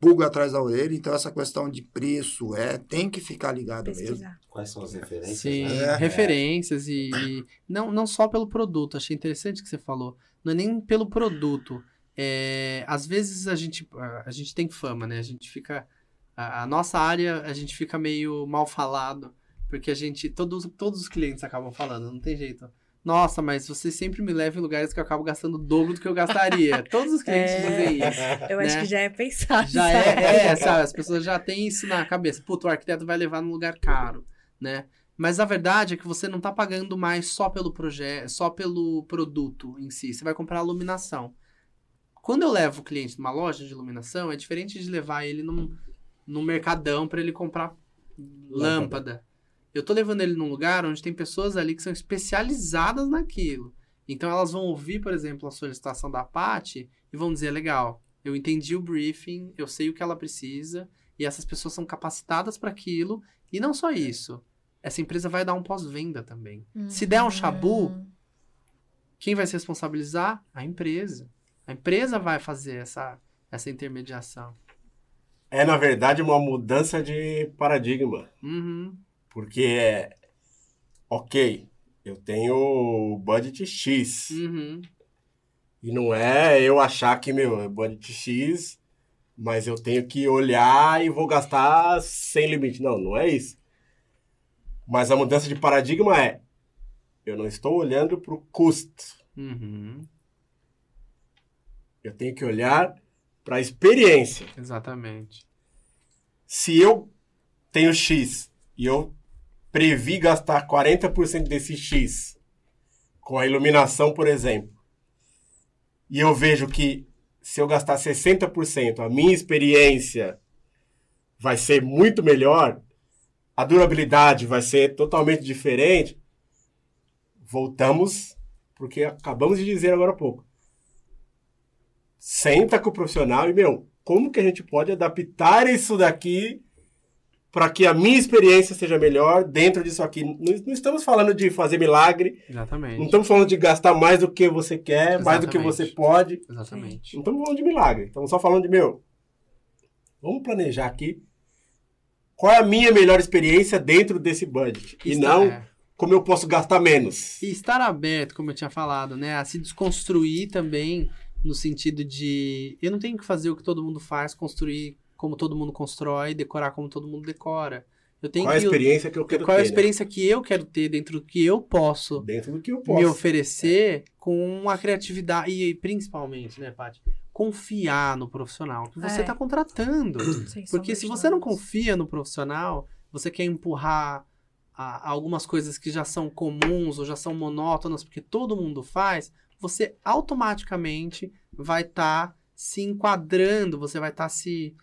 pulga atrás da orelha, então, essa questão de preço, é, tem que ficar ligado mesmo. Pesquisar. Quais são as referências? Sim, né? É. referências e, e não, não só pelo produto. Achei interessante o que você falou. Não é nem pelo produto. É, às vezes a gente, a gente tem fama, né? A gente fica. A, a nossa área, a gente fica meio mal falado. Porque a gente. Todos, todos os clientes acabam falando, não tem jeito. Nossa, mas você sempre me leva em lugares que eu acabo gastando o dobro do que eu gastaria. Todos os clientes É. dizem isso. Eu acho Né? que já é pensado. Já sabe? é, é, sabe? As pessoas já têm isso na cabeça. Puto, o arquiteto vai levar num lugar caro, né? Mas a verdade é que você não tá pagando mais só pelo projeto, só pelo produto em si. Você vai comprar a iluminação. Quando eu levo o cliente numa loja de iluminação, é diferente de levar ele num, num mercadão para ele comprar lâmpada. Eu tô levando ele num lugar onde tem pessoas ali que são especializadas naquilo. Então elas vão ouvir, por exemplo, a solicitação da Paty e vão dizer, legal, eu entendi o briefing, eu sei o que ela precisa, e essas pessoas são capacitadas para aquilo. E não só isso, essa empresa vai dar um pós-venda também. Se der um chabu, Hum, quem vai se responsabilizar? A empresa. A empresa vai fazer essa, essa intermediação. É, na verdade, uma mudança de paradigma. Uhum. Porque é. Ok, eu tenho budget X. Uhum. E não é eu achar que, meu, é budget X, mas eu tenho que olhar e vou gastar sem limite. Não, não é isso. Mas a mudança de paradigma é: eu não estou olhando para o custo. Uhum. Eu tenho que olhar para a experiência. Exatamente. Se eu tenho X e eu previ gastar 40% desse X com a iluminação, por exemplo, e eu vejo que se eu gastar 60%, a minha experiência vai ser muito melhor, a durabilidade vai ser totalmente diferente, voltamos porque acabamos de dizer agora há pouco. Senta com o profissional e, meu, como que a gente pode adaptar isso daqui para que a minha experiência seja melhor dentro disso aqui? Não, não estamos falando de fazer milagre, Exatamente. não estamos falando de gastar mais do que você quer, mais do que Exatamente. você pode. Exatamente. Não estamos falando de milagre. Estamos só falando de, meu, vamos planejar aqui qual é a minha melhor experiência dentro desse budget. E não é. como eu posso gastar menos. E estar aberto, como eu tinha falado, né? A se desconstruir também, no sentido de eu não tenho que fazer o que todo mundo faz, construir como todo mundo constrói, decorar como todo mundo decora. Eu tenho Qual é a experiência que eu quero qual é a ter, né? experiência que eu quero ter dentro do que eu posso Dentro do que eu posso. me oferecer com a criatividade e principalmente, né, Paty, confiar no profissional que você É. está contratando. Sem Porque se você não confia no profissional, você quer empurrar a- algumas coisas que já são comuns ou já são monótonas, porque todo mundo faz, você automaticamente vai estar se enquadrando, você vai estar se,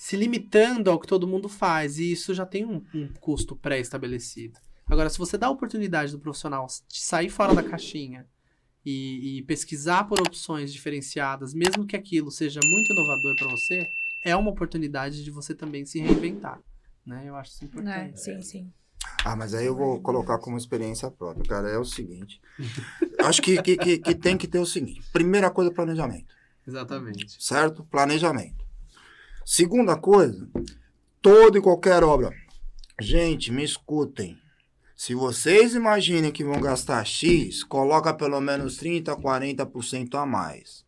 se limitando ao que todo mundo faz. E isso já tem um, um custo pré-estabelecido. Agora, se você dá a oportunidade do profissional de sair fora da caixinha e, e pesquisar por opções diferenciadas, mesmo que aquilo seja muito inovador para você, é uma oportunidade de você também se reinventar. Né? Eu acho isso É, importante. sim, sim. Ah, mas aí eu vou colocar como experiência própria, cara. É o seguinte. Acho que, que, que, que tem que ter o seguinte. Primeira coisa, planejamento. Exatamente. certo? Planejamento. Segunda coisa, toda e qualquer obra. Gente, me escutem. Se vocês imaginem que vão gastar X, coloca pelo menos 30, 40% a mais.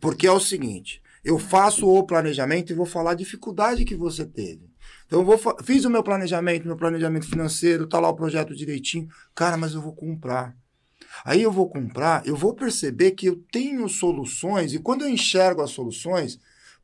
Porque é o seguinte, eu faço o planejamento e vou falar a dificuldade que você teve. Então, eu vou fiz o meu planejamento, meu planejamento financeiro, tá lá o projeto direitinho. Cara, mas eu vou comprar. Aí eu vou comprar, eu vou perceber que eu tenho soluções, e quando eu enxergo as soluções,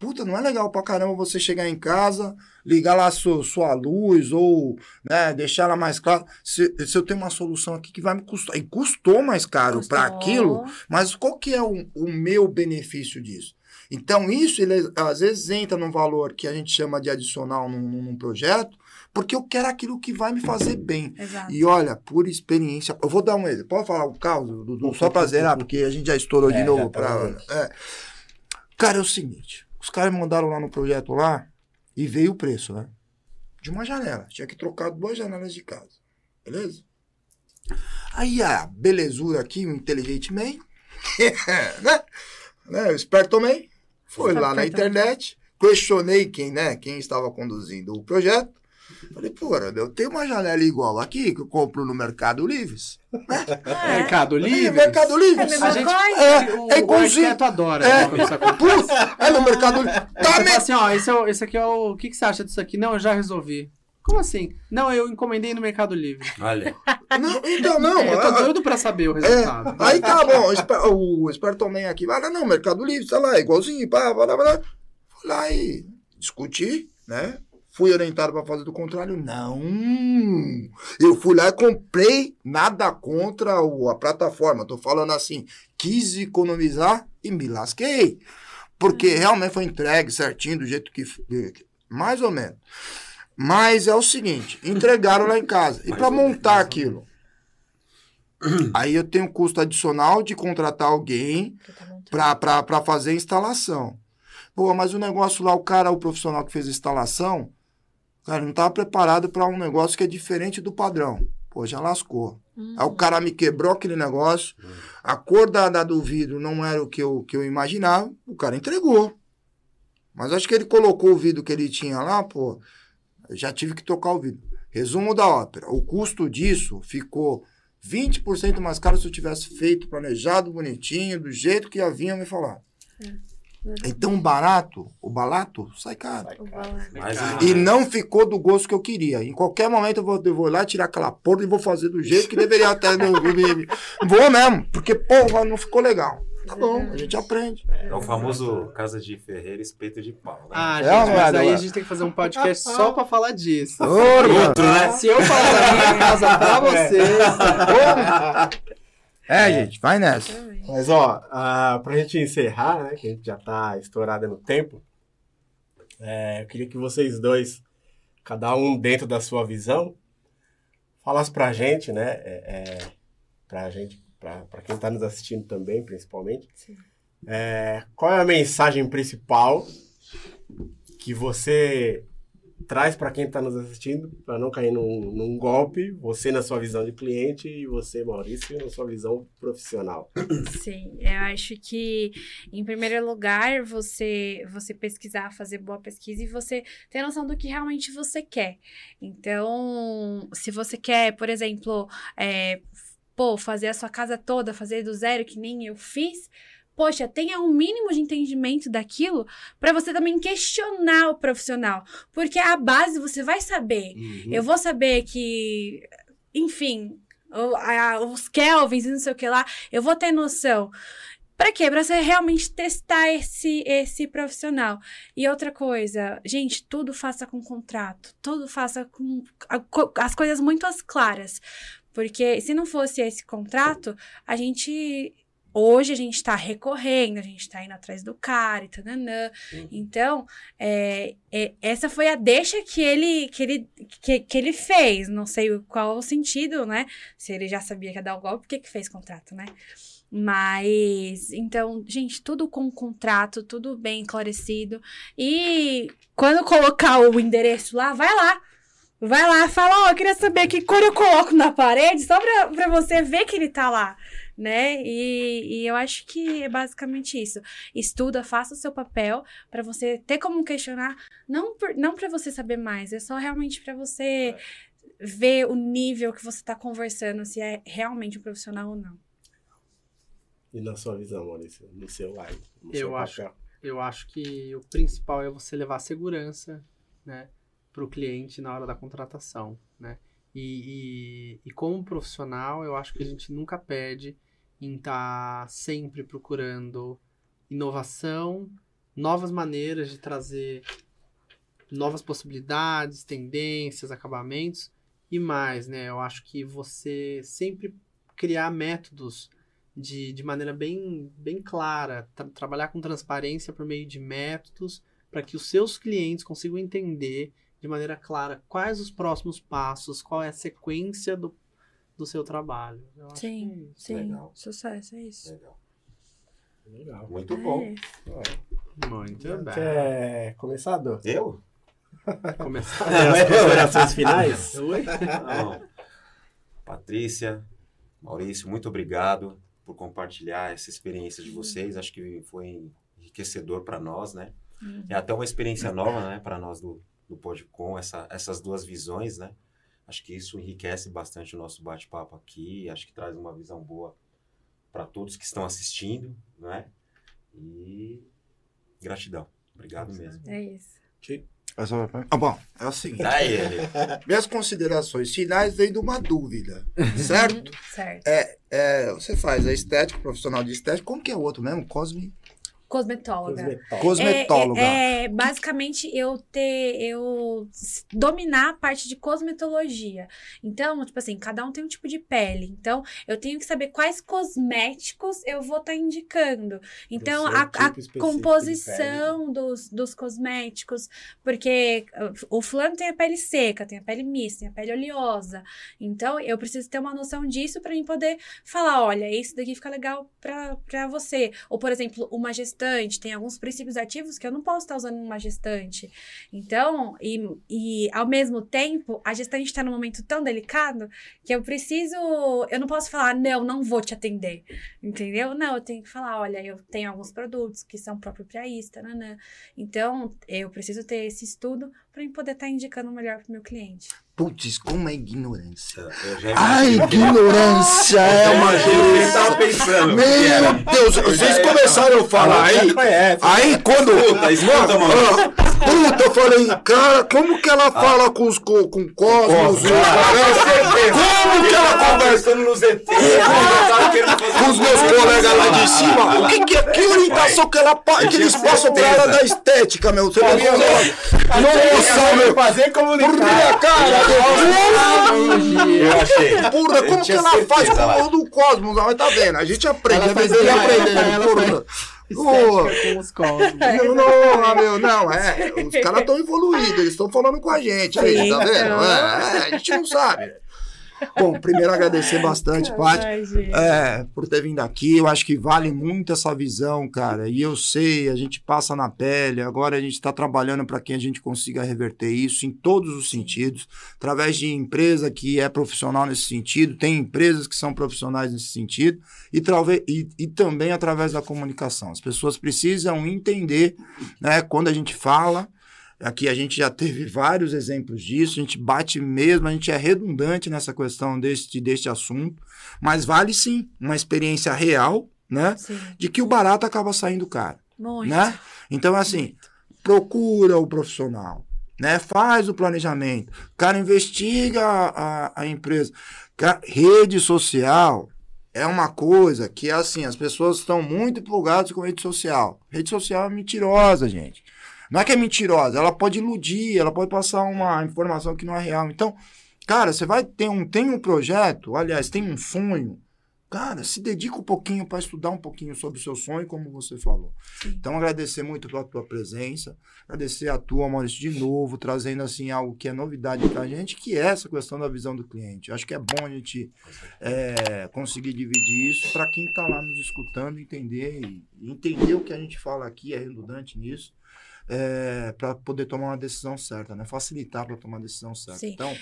puta, não é legal pra caramba você chegar em casa, ligar lá a sua, sua luz, ou né, deixar ela mais clara. Se, se eu tenho uma solução aqui que vai me custar, e custou mais caro para aquilo, mas qual que é o, o meu benefício disso? Então, isso, ele às vezes entra num valor que a gente chama de adicional num, num- num projeto, porque eu quero aquilo que vai me fazer bem. Exato. E olha, por experiência, eu vou dar um exemplo. Pode falar o caso, Dudu? Só pra zerar, porque a gente já estourou de É, novo. já tá Pra, é. Cara, é o seguinte: os caras me mandaram lá no projeto lá e veio o preço, né? De uma janela. Tinha que trocar duas janelas de casa. Beleza? Aí a belezura aqui, o Intelligent Man, né? né? O Esperto Man, foi lá na internet, questionei quem, né? Quem estava conduzindo o projeto. Falei, pô, eu tenho uma janela igual aqui que eu compro no Mercado Livre. É. Mercado Livre. Mercado Livre. É a gente, coisa. É, o, é igualzinho. arquiteto adora É. quando isso acontece. Putz, é no Mercado Livre. Tá me... assim, ó, esse, é o, esse aqui é o... O que, que você acha disso aqui? Não, eu já resolvi. Como assim? Não, eu encomendei no Mercado Livre. Olha, Não, então, não. eu tô ah, doido pra saber o É, resultado. aí tá bom, o esper- o Esperto Man aqui, vai lá, não, Mercado Livre, sei lá, igualzinho, pá, pá, pá, pá. Fui lá e discuti, né? Fui orientado para fazer do contrário? Não. Eu fui lá e comprei, nada contra a plataforma. Tô falando assim, quis economizar e me lasquei. Porque realmente foi entregue certinho, do jeito que. Mais ou menos. Mas é o seguinte, entregaram lá em casa. E para montar ou aquilo? Aí eu tenho custo adicional de contratar alguém para fazer a instalação. Pô, mas o negócio lá, o cara, o profissional que fez a instalação, cara, não estava preparado para um negócio que é diferente do padrão. Pô, já lascou. Hum. Aí o cara me quebrou aquele negócio, a cor da, da do vidro não era o que eu, que eu imaginava, o cara entregou. Mas acho que ele colocou o vidro que ele tinha lá, pô, eu já tive que tocar o vidro. Resumo da ópera, o custo disso ficou 20% mais caro se eu tivesse feito planejado, bonitinho, do jeito que haviam me falado. Então, barato, o barato sai caro. O valor. mais Ah. uma. E não ficou do gosto que eu queria. Em qualquer momento eu vou, eu vou lá tirar aquela porra e vou fazer do jeito que deveria até. no- vou mesmo, porque, porra, não ficou legal. Tá bom, a gente aprende. É o famoso Casa de Ferreira, espeto de pau. Né? Ah, É gente, é, mas aí a gente tem que fazer um podcast só pra falar disso. Outro, né? Se eu falar da minha casa pra vocês, É, gente, vai nessa. Mas, ó, ah, pra gente encerrar, né, que a gente já tá estourado no tempo, é, eu queria que vocês dois, cada um dentro da sua visão, falasse pra gente, né, é, é, pra gente, pra, pra quem tá nos assistindo também, principalmente, Sim. é, qual é a mensagem principal que você traz para quem está nos assistindo, para não cair num, num golpe, você na sua visão de cliente e você, Maurício, na sua visão profissional. Sim, eu acho que, em primeiro lugar, você, você pesquisar, fazer boa pesquisa e você ter noção do que realmente você quer. Então, se você quer, por exemplo, é, pô, fazer a sua casa toda, fazer do zero, que nem eu fiz, poxa, tenha um mínimo de entendimento daquilo para você também questionar o profissional. Porque a base você vai saber. Uhum. Eu vou saber que, enfim, os Kelvins e não sei o que lá, eu vou ter noção. Pra quê? Pra você realmente testar esse, esse profissional. E outra coisa, gente, tudo faça com contrato. Tudo faça com as coisas muito as claras. Porque se não fosse esse contrato, a gente. Hoje a gente tá recorrendo, a gente tá indo atrás do cara e tananã. Uhum. Então, é, é- essa foi a deixa que ele, que, ele, que, que ele fez. Não sei qual o sentido, né? Se ele já sabia que ia dar o golpe, por que que fez contrato, né? Mas, então, gente, tudo com contrato, tudo bem esclarecido. E quando colocar o endereço lá, vai lá. Vai lá, fala, ó, eu queria saber que cor eu coloco na parede, só pra, pra você ver que ele tá lá, né? E, e eu acho que é basicamente isso. Estuda, faça o seu papel pra você ter como questionar, não, por, não para você saber mais, é só realmente pra você ver o nível que você tá conversando, se é realmente um profissional ou não. E na sua visão, Maurício, no seu lado? no Eu seu acho- papel? Eu acho que o principal é você levar segurança, né, para o cliente na hora da contratação, né? E, e, e como profissional, eu acho que a gente nunca perde em estar sempre procurando inovação, novas maneiras de trazer novas possibilidades, tendências, acabamentos e mais, né? Eu acho que você sempre criar métodos de, de maneira bem, bem clara, tra- trabalhar com transparência por meio de métodos para que os seus clientes consigam entender de maneira clara quais os próximos passos, qual é a sequência do, do seu trabalho. Eu acho Sim, que- sim. Legal. Sucesso, é isso. Legal. Legal. Muito É bom. isso. Muito bem. Quer começar, Dô? Eu? Começar. As considerações finais? Oi? Patrícia, Maurício, muito obrigado por compartilhar essa experiência de vocês. Acho que foi enriquecedor para nós, né? Uhum. É até uma experiência nova, né, para nós do, do Podcom, essa, essas duas visões, né? Acho que isso enriquece bastante o nosso bate-papo aqui. Acho que traz uma visão boa para todos que estão assistindo, né? E gratidão. Obrigado mesmo. É isso. É só pra- Ah, bom, é o seguinte. Daí ele. Minhas considerações finais vêm de uma dúvida, certo? Certo. É, você faz a estética, profissional de estética, como que é o outro mesmo? Cosme... Cosmetóloga. Cosmetóloga. É, é, basicamente eu ter, eu dominar a parte de cosmetologia. Então, tipo assim, cada um tem um tipo de pele. Então, eu tenho que saber quais cosméticos eu vou estar indicando. Então, seu a, tipo a composição dos, dos cosméticos, porque uh, o fulano tem a pele seca, tem a pele mista, tem a pele oleosa. Então, eu preciso ter uma noção disso para mim poder falar, olha, isso daqui fica legal pra, pra você. Ou, por exemplo, uma gestante, tem alguns princípios ativos que eu não posso estar usando numa gestante. Então, e, e ao mesmo tempo, a gestante está num momento tão delicado que eu preciso. Eu não posso falar, não, não vou te atender. Entendeu? Não, eu tenho que falar, olha, eu tenho alguns produtos que são próprios para isso, tananã. Então, eu preciso ter esse estudo para eu poder estar indicando o melhor para o meu cliente. Putz, como é ignorância. Imaginei o que- ignorância é Eu uma imaginei o que ele tava pensando. Meu Deus, vocês começaram a falar aí. Aí quando. Escuta, escuta, mano. Puta, eu falei, cara, como que ela fala com os co- com Cosmos? Como que ela conversa conversando no ZT. com os meus colegas lá de cima? O que, que, é- que orientação que, ela, que eles passam pra ela da estética, meu? Você não Nossa, meu. fazer comunicar. Porra, cara, Eu achei. porra, como que ela faz com o do Cosmos? Mas tá vendo, a gente aprende, Ela é faz bebê ela- aprendendo, ela porra. Estética com os cosmos. Não, não, meu, não, é. Os caras estão evoluídos, eles estão falando com a gente aí, tá vendo? então. É, é, a gente não sabe. Bom, primeiro agradecer bastante, Paty. É, por ter vindo aqui. Eu acho que vale muito essa visão, cara. E eu sei, a gente passa na pele. Agora a gente está trabalhando para que a gente consiga reverter isso em todos os sentidos, através de empresa que é profissional nesse sentido, tem empresas que são profissionais nesse sentido, e, e, e também através da comunicação. As pessoas precisam entender, né, quando a gente fala. Aqui a gente já teve vários exemplos disso, a gente bate mesmo, a gente é redundante nessa questão deste, deste assunto, mas vale sim uma experiência real, né? Sim, De que o barato acaba saindo caro, muito. né? Então, assim, procura o profissional, né? Faz o planejamento, cara, investiga a, a, a empresa. Rede social é uma coisa que, assim, as pessoas estão muito empolgadas com rede social. Rede social é mentirosa, gente. Não é que é mentirosa, ela pode iludir, ela pode passar uma informação que não é real. Então, cara, você vai ter um, tem um projeto, aliás, tem um sonho, cara, se dedica um pouquinho para estudar um pouquinho sobre o seu sonho, como você falou. Sim. Então, agradecer muito pela tua presença, agradecer a tua, Maurício, de novo, trazendo, assim, algo que é novidade pra gente, que é essa questão da visão do cliente. Acho que é bom a gente é, conseguir dividir isso para quem está lá nos escutando entender e entender o que a gente fala aqui é redundante nisso para poder tomar uma decisão certa, né? Facilitar para tomar a decisão certa. Sim. Então,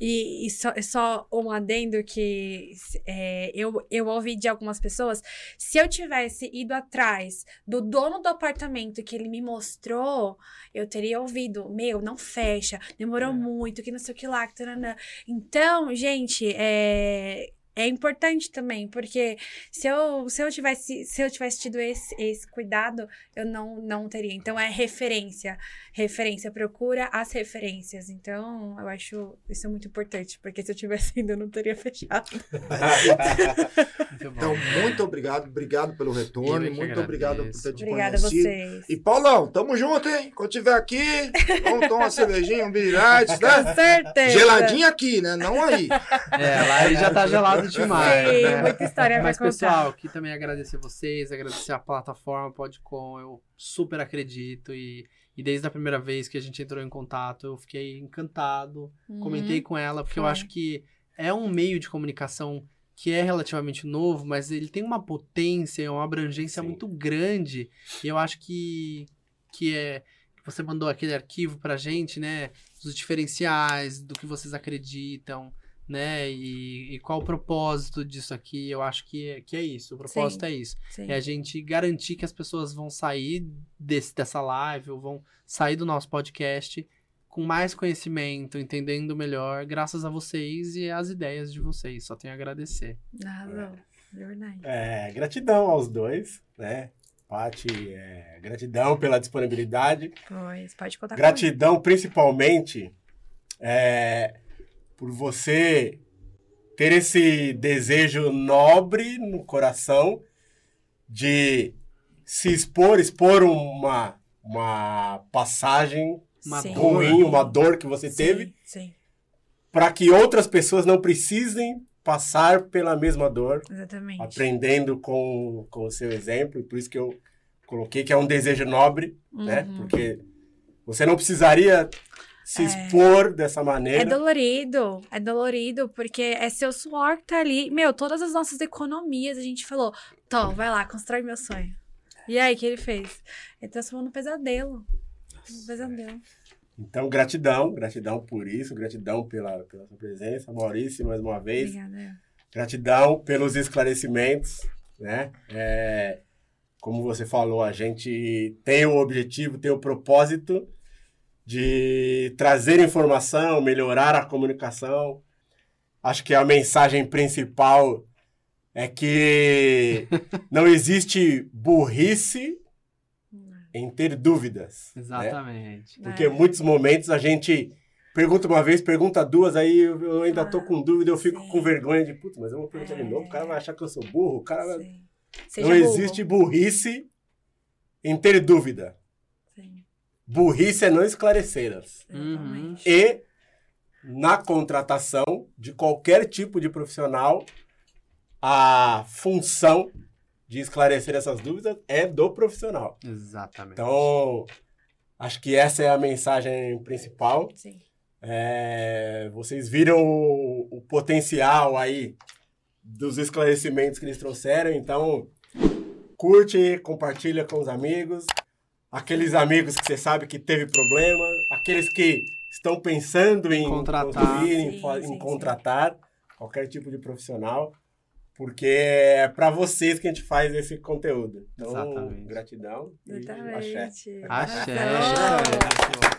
E, e só, só um adendo que é, eu, eu ouvi de algumas pessoas. Se eu tivesse ido atrás do dono do apartamento que ele me mostrou, eu teria ouvido, meu, não fecha, demorou muito, que não sei o que lá, que taranã. Então, gente, é, é importante também, porque se eu, se eu tivesse, se eu tivesse tido esse, esse cuidado, eu não, não teria. Então, é referência. Referência, procura as referências. Então, eu acho isso muito importante, porque se eu tivesse ido, eu não teria fechado. Muito então, muito obrigado, obrigado pelo retorno, muito obrigado por ter te Obrigada a conhecido. vocês. E Paulão, tamo junto, hein? Quando tiver aqui, vamos tomar uma cervejinha, um Com né? certeza. Geladinho aqui, né? Não aí. É, lá aí já tá gelado demais, Sim, né? muita história Mas, pra contar. pessoal, aqui também agradecer vocês, agradecer a plataforma Podcom. Eu super acredito e, e desde a primeira vez que a gente entrou em contato, eu fiquei encantado. Uhum. Comentei com ela, porque eu acho que é um meio de comunicação que é relativamente novo, mas ele tem uma potência, uma abrangência Sim. muito grande. E eu acho que, que é. que Você mandou aquele arquivo pra gente, né? Os diferenciais, do que vocês acreditam, né? E, e qual o propósito disso aqui. Eu acho que é, que é isso. O propósito é isso. Sim. É a gente garantir que as pessoas vão sair desse, dessa live, ou vão sair do nosso podcast com mais conhecimento, entendendo melhor, graças a vocês e às ideias de vocês. Só tenho a agradecer. Arrasou. De verdade. É, gratidão aos dois, né? Pati, é, gratidão pela disponibilidade. Pois, pode contar Gratidão principalmente é, por você ter esse desejo nobre no coração de se expor, expor uma, uma passagem Uma Sim. dor. ruim, uma dor que você teve, Sim, sim, para que outras pessoas não precisem passar pela mesma dor, exatamente. aprendendo com, com o seu exemplo. Por isso que eu coloquei que é um desejo nobre, né? Uhum. Porque você não precisaria se É. expor dessa maneira. É dolorido, é dolorido, porque é seu suor que tá ali. Meu, todas as nossas economias, a gente falou, Tom, vai lá, constrói meu sonho. E aí, o que ele fez? Ele transformou num pesadelo. Um pesadelo. Então, gratidão, gratidão por isso, gratidão pela, pela sua presença, Maurício, mais uma vez. Obrigada. Gratidão pelos esclarecimentos, né? É, como você falou, a gente tem o objetivo, tem o propósito de trazer informação, melhorar a comunicação. Acho que a mensagem principal é que não existe burrice em ter dúvidas. né? Exatamente. Porque É. muitos momentos a gente pergunta uma vez, pergunta duas, aí eu ainda tô Ah, com dúvida, eu fico sim. com vergonha de, putz, mas eu vou perguntar de É. novo, o cara vai achar que eu sou burro, o cara vai... Não burro. existe burrice em ter dúvida. Burrice é não esclarecê-las. exatamente. E na contratação de qualquer tipo de profissional, a função de esclarecer essas dúvidas é do profissional. Exatamente. Então, acho que essa é a mensagem principal. Sim. É, vocês viram o, o potencial aí dos esclarecimentos que eles trouxeram, então curte, compartilha com os amigos, aqueles amigos que você sabe que teve problema, aqueles que estão pensando em Contratar. construir, em, Sim, sim, em sim. contratar qualquer tipo de profissional, porque é para vocês que a gente faz esse conteúdo. Então, Exatamente. gratidão e axé. Exatamente. Axé. Arrasou.